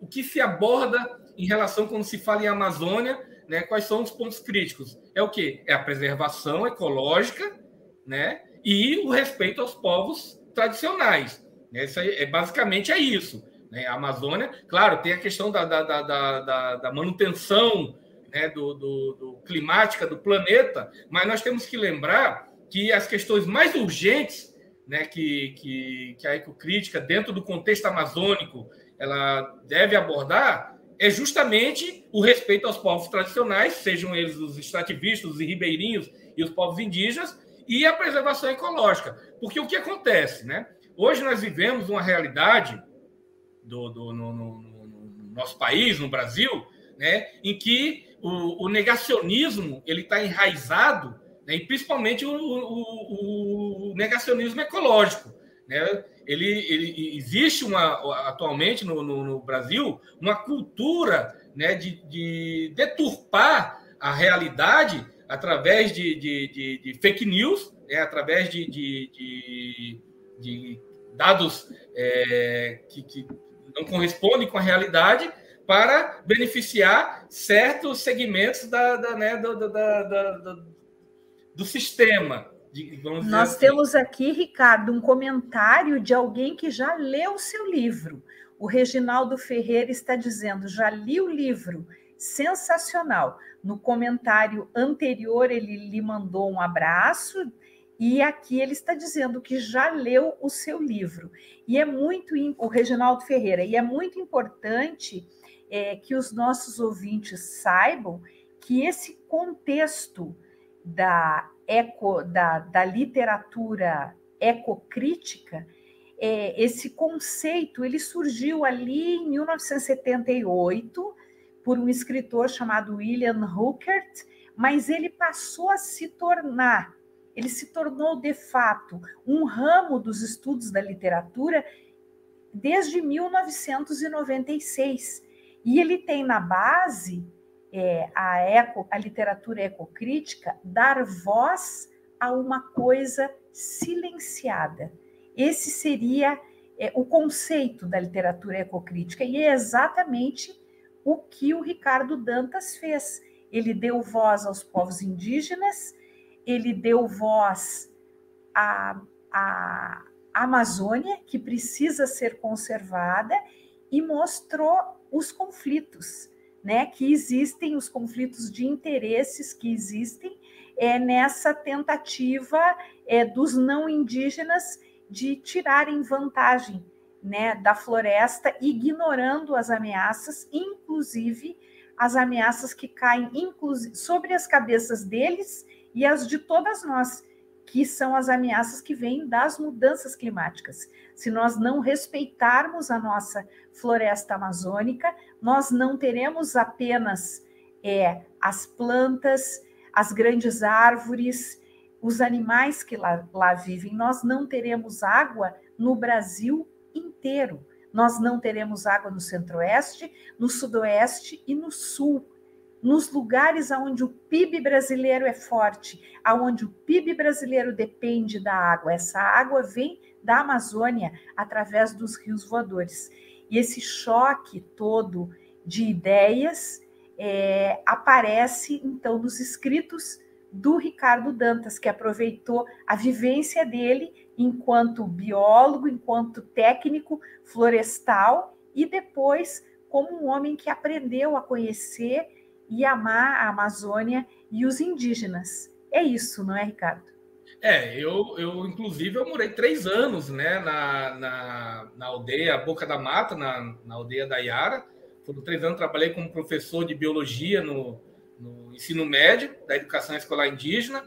o que se aborda em relação quando se fala em Amazônia? Né, quais são os pontos críticos? É o que? É a preservação ecológica né, e o respeito aos povos tradicionais. Né? Isso é, basicamente é isso. Né? A Amazônia, claro, tem a questão da, da, da, da, da manutenção né, do, do, do climática do planeta, mas nós temos que lembrar que as questões mais urgentes né, que, que, que a ecocrítica, dentro do contexto amazônico, ela deve abordar é justamente o respeito aos povos tradicionais, sejam eles os extrativistas, os ribeirinhos e os povos indígenas, e a preservação ecológica. Porque o que acontece? Né? Hoje nós vivemos uma realidade do, do no, no, no nosso país, no Brasil, né, em que o, o negacionismo ele está enraizado, né, e principalmente o, o, o, negacionismo ecológico. Né? Ele, ele existe uma atualmente no, no, no Brasil uma cultura né, de, de, deturpar a realidade através de, de, de, fake news, né, através de dados é, que, que não correspondem com a realidade para beneficiar certos segmentos da, da, né, do, do, do, do sistema. Nós assim. temos aqui, Ricardo, um comentário de alguém que já leu o seu livro. O Reginaldo Ferreira está dizendo: já li o livro, sensacional. No comentário anterior, ele lhe mandou um abraço, e aqui ele está dizendo que já leu o seu livro. E é muito, o Reginaldo Ferreira, e é muito importante é, que os nossos ouvintes saibam que esse contexto da, eco, da, da literatura ecocrítica, é, esse conceito ele surgiu ali em 1978 por um escritor chamado William Hookert, mas ele passou a se tornar ele se tornou de fato um ramo dos estudos da literatura desde 1996. E ele tem na base é, a, eco, a literatura ecocrítica dar voz a uma coisa silenciada. Esse seria é, o conceito da literatura ecocrítica, e é exatamente o que o Ricardo Dantas fez. Ele deu voz aos povos indígenas, ele deu voz à, à Amazônia, que precisa ser conservada, e mostrou os conflitos, né, que existem, os conflitos de interesses que existem é, nessa tentativa é, dos não indígenas de tirarem vantagem né, da floresta, ignorando as ameaças, inclusive as ameaças que caem sobre as cabeças deles e as de todas nós, que são as ameaças que vêm das mudanças climáticas. Se nós não respeitarmos a nossa floresta amazônica, nós não teremos apenas é, as plantas, as grandes árvores, os animais que lá, lá vivem, nós não teremos água no Brasil inteiro. Nós não teremos água no centro-oeste, no sudoeste e no sul nos lugares onde o PIB brasileiro é forte, aonde o PIB brasileiro depende da água. Essa água vem da Amazônia através dos rios voadores. E esse choque todo de ideias é, aparece então nos escritos do Ricardo Dantas, que aproveitou a vivência dele enquanto biólogo, enquanto técnico florestal e depois como um homem que aprendeu a conhecer e amar a Amazônia e os indígenas. É isso, não é, Ricardo? É, eu, eu inclusive, eu morei três anos né, na, na, na aldeia Boca da Mata, na, na aldeia da Iara. Foram três anos, trabalhei como professor de biologia no, no ensino médio da educação escolar indígena.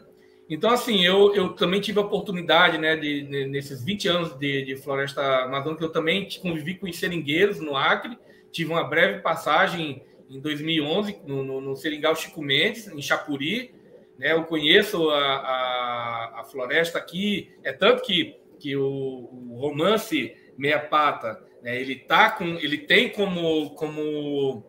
Então, assim, eu, eu também tive a oportunidade, né, de, de nesses 20 anos de, de floresta amazônica, eu também convivi com os seringueiros no Acre, tive uma breve passagem em 2011 no, no, no Seringal Chico Mendes, em Chapuri. Né? Eu conheço a, a, a, floresta aqui, é tanto que, que o, o romance Meia Pata, né? ele, tá com, ele tem como, como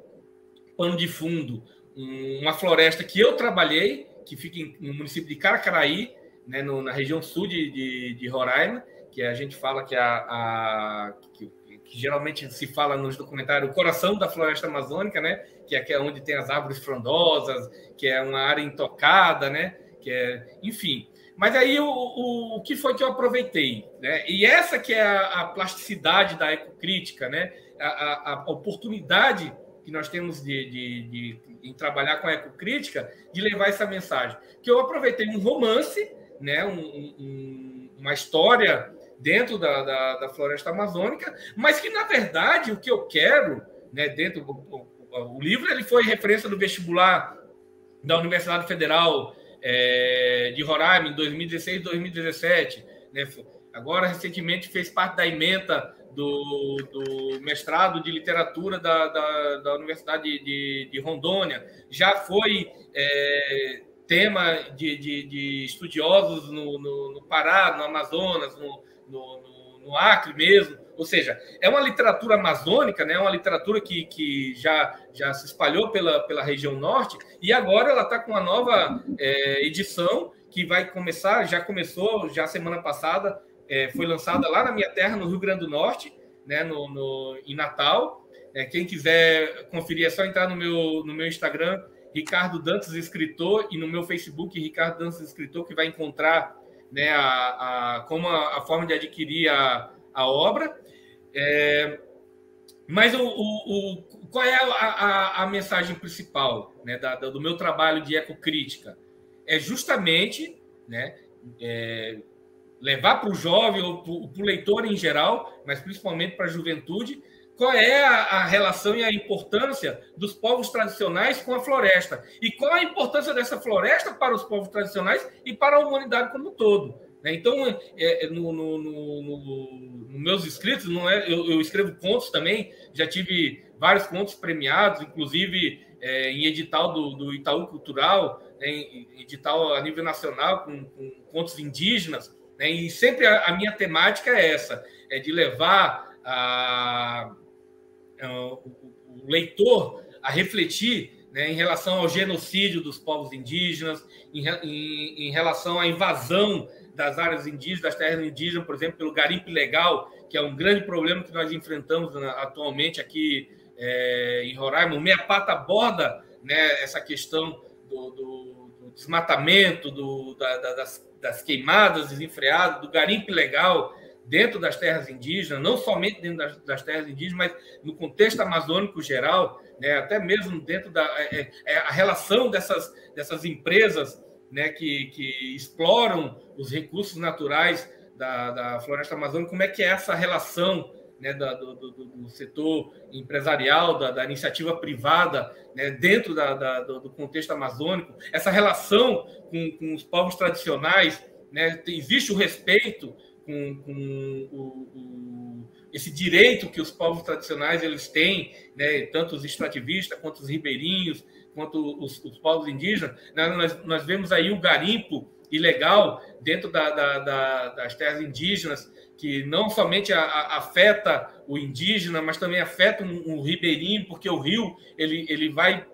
pano de fundo uma floresta que eu trabalhei, que fica no município de Caracaraí, né? No, na região sul de, de, de Roraima, que a gente fala que a, a que que geralmente se fala nos documentários, o coração da floresta amazônica, né? Que é, é onde tem as árvores frondosas, que é uma área intocada, né? Que é, enfim. Mas aí o, o, o que foi que eu aproveitei, né? E essa que é a, a plasticidade da ecocrítica, né? A, a, a, oportunidade que nós temos de, de, de, de trabalhar com a ecocrítica, de levar essa mensagem. Que eu aproveitei um romance, né? Um, um, uma história dentro da, da, da, floresta amazônica, mas que, na verdade, o que eu quero, né, dentro do o, o livro, ele foi referência do vestibular da Universidade Federal é, de Roraima em 2016 e 2017. Né, agora, recentemente, fez parte da emenda do, do mestrado de literatura da, da, da Universidade de, de, Rondônia. Já foi é, tema de, de, de estudiosos no, no, no, Pará, no Amazonas, no, no, no, no, Acre mesmo. Ou seja, é uma literatura amazônica, né? uma literatura que, que já, já se espalhou pela, pela região norte, e agora ela está com uma nova é, edição que vai começar, já começou, já semana passada, é, foi lançada lá na minha terra, no Rio Grande do Norte, né? no, no em Natal. É, quem quiser conferir é só entrar no meu, no meu Instagram, Ricardo Dantas Escritor, e no meu Facebook, Ricardo Dantas Escritor, que vai encontrar né, a, a, como a, a, forma de adquirir a, a obra. É, mas o, o, o, qual é a, a, mensagem principal né, da, do meu trabalho de ecocrítica? É justamente né, é, levar para o jovem ou para o leitor em geral, mas principalmente para a juventude, qual é a, relação e a importância dos povos tradicionais com a floresta e qual a importância dessa floresta para os povos tradicionais e para a humanidade como um todo. Né? Então, é, é no, no, no, no, meus escritos, não é, eu, eu, escrevo contos também, já tive vários contos premiados, inclusive é, em edital do, do Itaú Cultural, em edital a nível nacional com, com contos indígenas, né? e sempre a, a, minha temática é essa, é de levar a, o, o leitor a refletir né, em relação ao genocídio dos povos indígenas, em, em, em, relação à invasão das áreas indígenas, das terras indígenas, por exemplo, pelo garimpo ilegal, que é um grande problema que nós enfrentamos atualmente aqui é, em Roraima. O Meia Pata aborda né, essa questão do, do, do desmatamento, do, da, da, das, das, queimadas desenfreadas, do garimpo ilegal dentro das terras indígenas, não somente dentro das, das terras indígenas, mas no contexto amazônico geral, né, até mesmo dentro da é, é, é a relação dessas, dessas empresas né, que, que exploram os recursos naturais da, da floresta amazônica, como é que é essa relação né, da, do, do, do, setor empresarial, da, da iniciativa privada, né, dentro da, da, do contexto amazônico, essa relação com, com os povos tradicionais, né, existe o respeito com, com o, o, esse direito que os povos tradicionais eles têm, né, tanto os extrativistas quanto os ribeirinhos, quanto os, os povos indígenas, né, nós, nós vemos aí o garimpo ilegal dentro da, da, das terras indígenas, que não somente a, a, afeta o indígena, mas também afeta um, um, ribeirinho, porque o rio ele, ele vai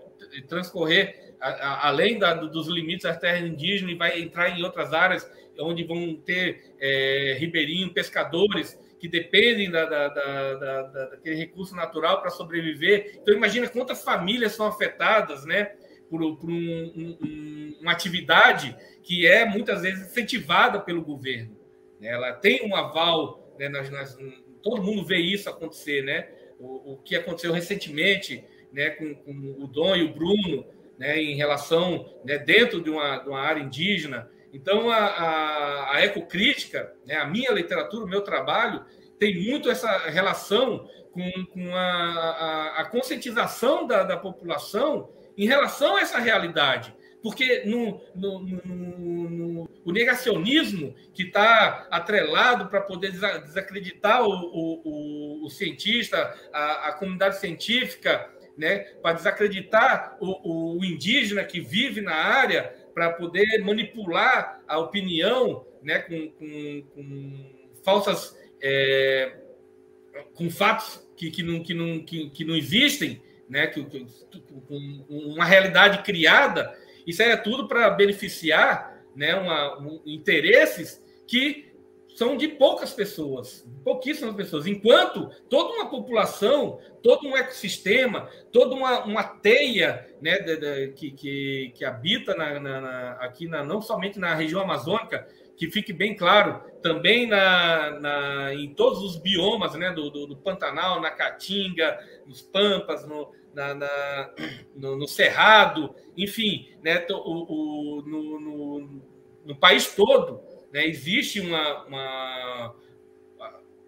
transcorrer além da, dos limites das terras indígenas vai entrar em outras áreas onde vão ter é, ribeirinho, pescadores que dependem da, da, da, daquele recurso natural para sobreviver. Então imagina quantas famílias são afetadas, né, por, por um, um, uma atividade que é muitas vezes incentivada pelo governo. Né? Ela tem um aval, né? nós, nós, todo mundo vê isso acontecer, né? O, o que aconteceu recentemente, né? Com, com, o Dom e o Bruno, né? Em relação, né? Dentro de uma, de uma área indígena. Então a, a, a ecocrítica, né? A minha literatura, o meu trabalho tem muito essa relação com, com a, a, a conscientização da, da população em relação a essa realidade porque no, no, no, no o negacionismo que está atrelado para poder desacreditar o, o, o, o cientista, a, a, comunidade científica, né, para desacreditar o, o indígena que vive na área, para poder manipular a opinião né, com, com, com falsas. É, com fatos que, que, não, que, não, que, que não existem, né, que, com uma realidade criada, isso é tudo para beneficiar né, uma, um, interesses que são de poucas pessoas, pouquíssimas pessoas. Enquanto toda uma população, todo um ecossistema, toda uma, uma teia né, de, de, que, que, que, habita na, na, na, aqui, na, não somente na região amazônica, que fique bem claro, também na, na, em todos os biomas né, do, do, do Pantanal, na Caatinga, nos Pampas, no, na, na no, no, Cerrado, enfim, né, o, o no, no, no, país todo né, existe uma, uma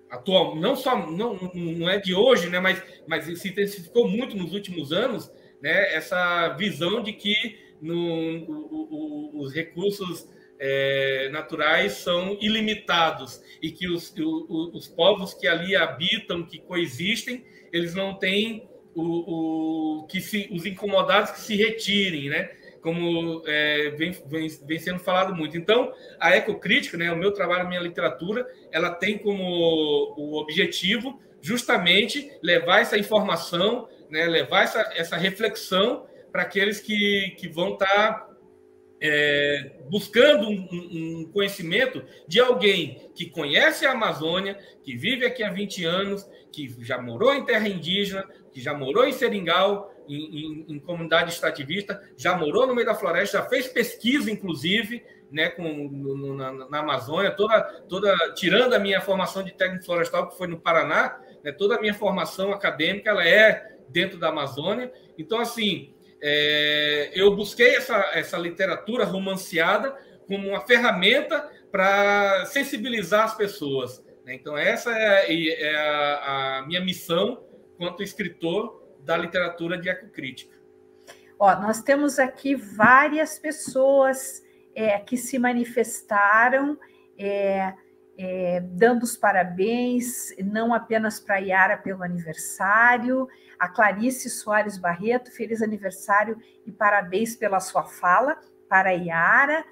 atual, não só não, não é de hoje, né, mas, mas se intensificou muito nos últimos anos, né, essa visão de que no, o, o, os recursos é, naturais são ilimitados e que os, os povos que ali habitam, que coexistem, eles não têm o, o que se, os incomodados que se retirem, né? Como é, vem, vem, vem, sendo falado muito. Então, a ecocrítica, né, o meu trabalho, a minha literatura, ela tem como o objetivo justamente levar essa informação, né, levar essa, essa reflexão para aqueles que, que vão estar tá, é, buscando um, um, conhecimento de alguém que conhece a Amazônia, que vive aqui há 20 anos, que já morou em terra indígena, que já morou em Seringal, em, em, em, comunidade extrativista, já morou no meio da floresta, já fez pesquisa, inclusive, né, com, no, na, na, Amazônia, toda, toda, tirando a minha formação de técnico florestal, que foi no Paraná, né, toda a minha formação acadêmica ela é dentro da Amazônia. Então, assim, é, eu busquei essa, essa literatura romanceada como uma ferramenta para sensibilizar as pessoas. Né? Então, essa é, é a, a minha missão quanto escritor da literatura de ecocrítica. Ó, nós temos aqui várias pessoas é, que se manifestaram, é, é, dando os parabéns, não apenas para a Yara pelo aniversário, a Clarice Soares Barreto, feliz aniversário e parabéns pela sua fala. para Iara.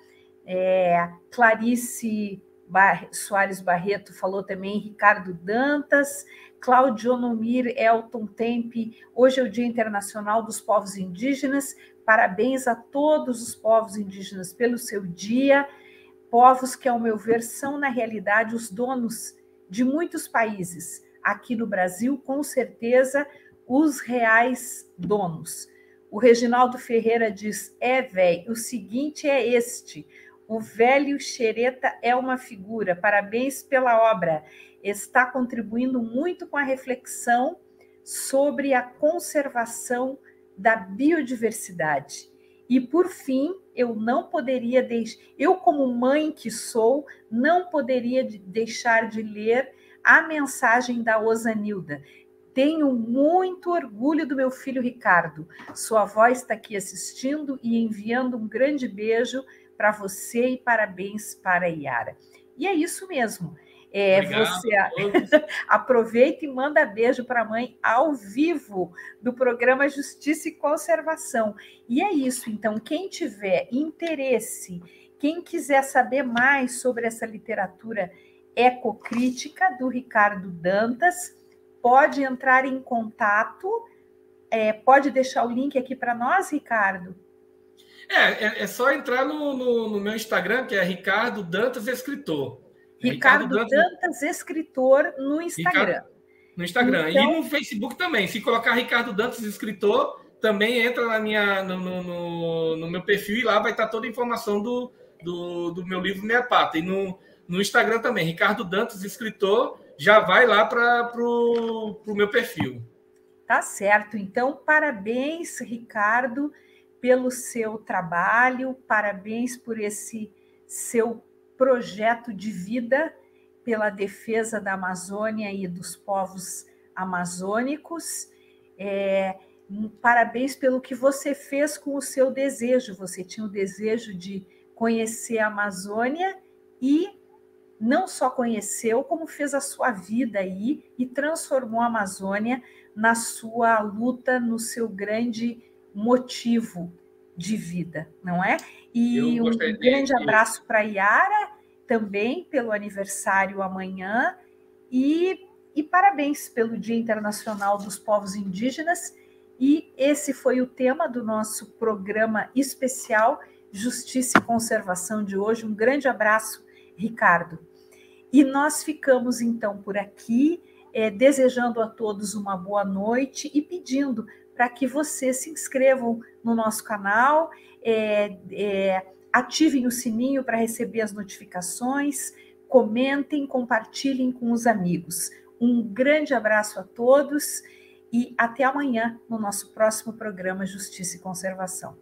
É, Clarice Bar Soares Barreto falou também, Ricardo Dantas, Claudio Nomir Elton Tempe. Hoje é o Dia Internacional dos Povos Indígenas. Parabéns a todos os povos indígenas pelo seu dia. Povos que, ao meu ver, são, na realidade, os donos de muitos países. Aqui no Brasil, com certeza, os reais donos. O Reginaldo Ferreira diz: é, velho, o seguinte é este. O velho Xereta é uma figura. Parabéns pela obra. Está contribuindo muito com a reflexão sobre a conservação da biodiversidade. E por fim, eu não poderia deixar, eu como mãe que sou, não poderia deixar de ler a mensagem da Osanilda. Tenho muito orgulho do meu filho Ricardo. Sua avó está aqui assistindo e enviando um grande beijo para você e parabéns para a Yara. E é isso mesmo. É, você aproveita e manda beijo para a mãe ao vivo do programa Justiça e Conservação. E é isso. Então, quem tiver interesse, quem quiser saber mais sobre essa literatura ecocrítica do Ricardo Dantas, pode entrar em contato. É, pode deixar o link aqui para nós, Ricardo? É, é, é, só entrar no, no, no, meu Instagram, que é Ricardo Dantas Escritor. Ricardo, Ricardo Dantas, Escritor no Instagram. Ricardo, no Instagram. Então... E no Facebook também. Se colocar Ricardo Dantas Escritor, também entra na minha, no, no, no meu perfil e lá vai estar toda a informação do, do, do meu livro Minha Pata. E no, no Instagram também, Ricardo Dantas Escritor, já vai lá para o meu perfil. Tá certo. Então, parabéns, Ricardo pelo seu trabalho, parabéns por esse seu projeto de vida pela defesa da Amazônia e dos povos amazônicos. É, parabéns pelo que você fez com o seu desejo. Você tinha o desejo de conhecer a Amazônia e não só conheceu, como fez a sua vida aí e transformou a Amazônia na sua luta, no seu grande motivo de vida, não é? E um grande de... abraço para a Yara, também pelo aniversário amanhã, e, e parabéns pelo Dia Internacional dos Povos Indígenas. E esse foi o tema do nosso programa especial Justiça e Conservação de hoje. Um grande abraço, Ricardo. E nós ficamos então por aqui, é, desejando a todos uma boa noite e pedindo para que vocês se inscrevam no nosso canal, é, é, ativem o sininho para receber as notificações, comentem, compartilhem com os amigos. Um grande abraço a todos e até amanhã no nosso próximo programa Justiça e Conservação.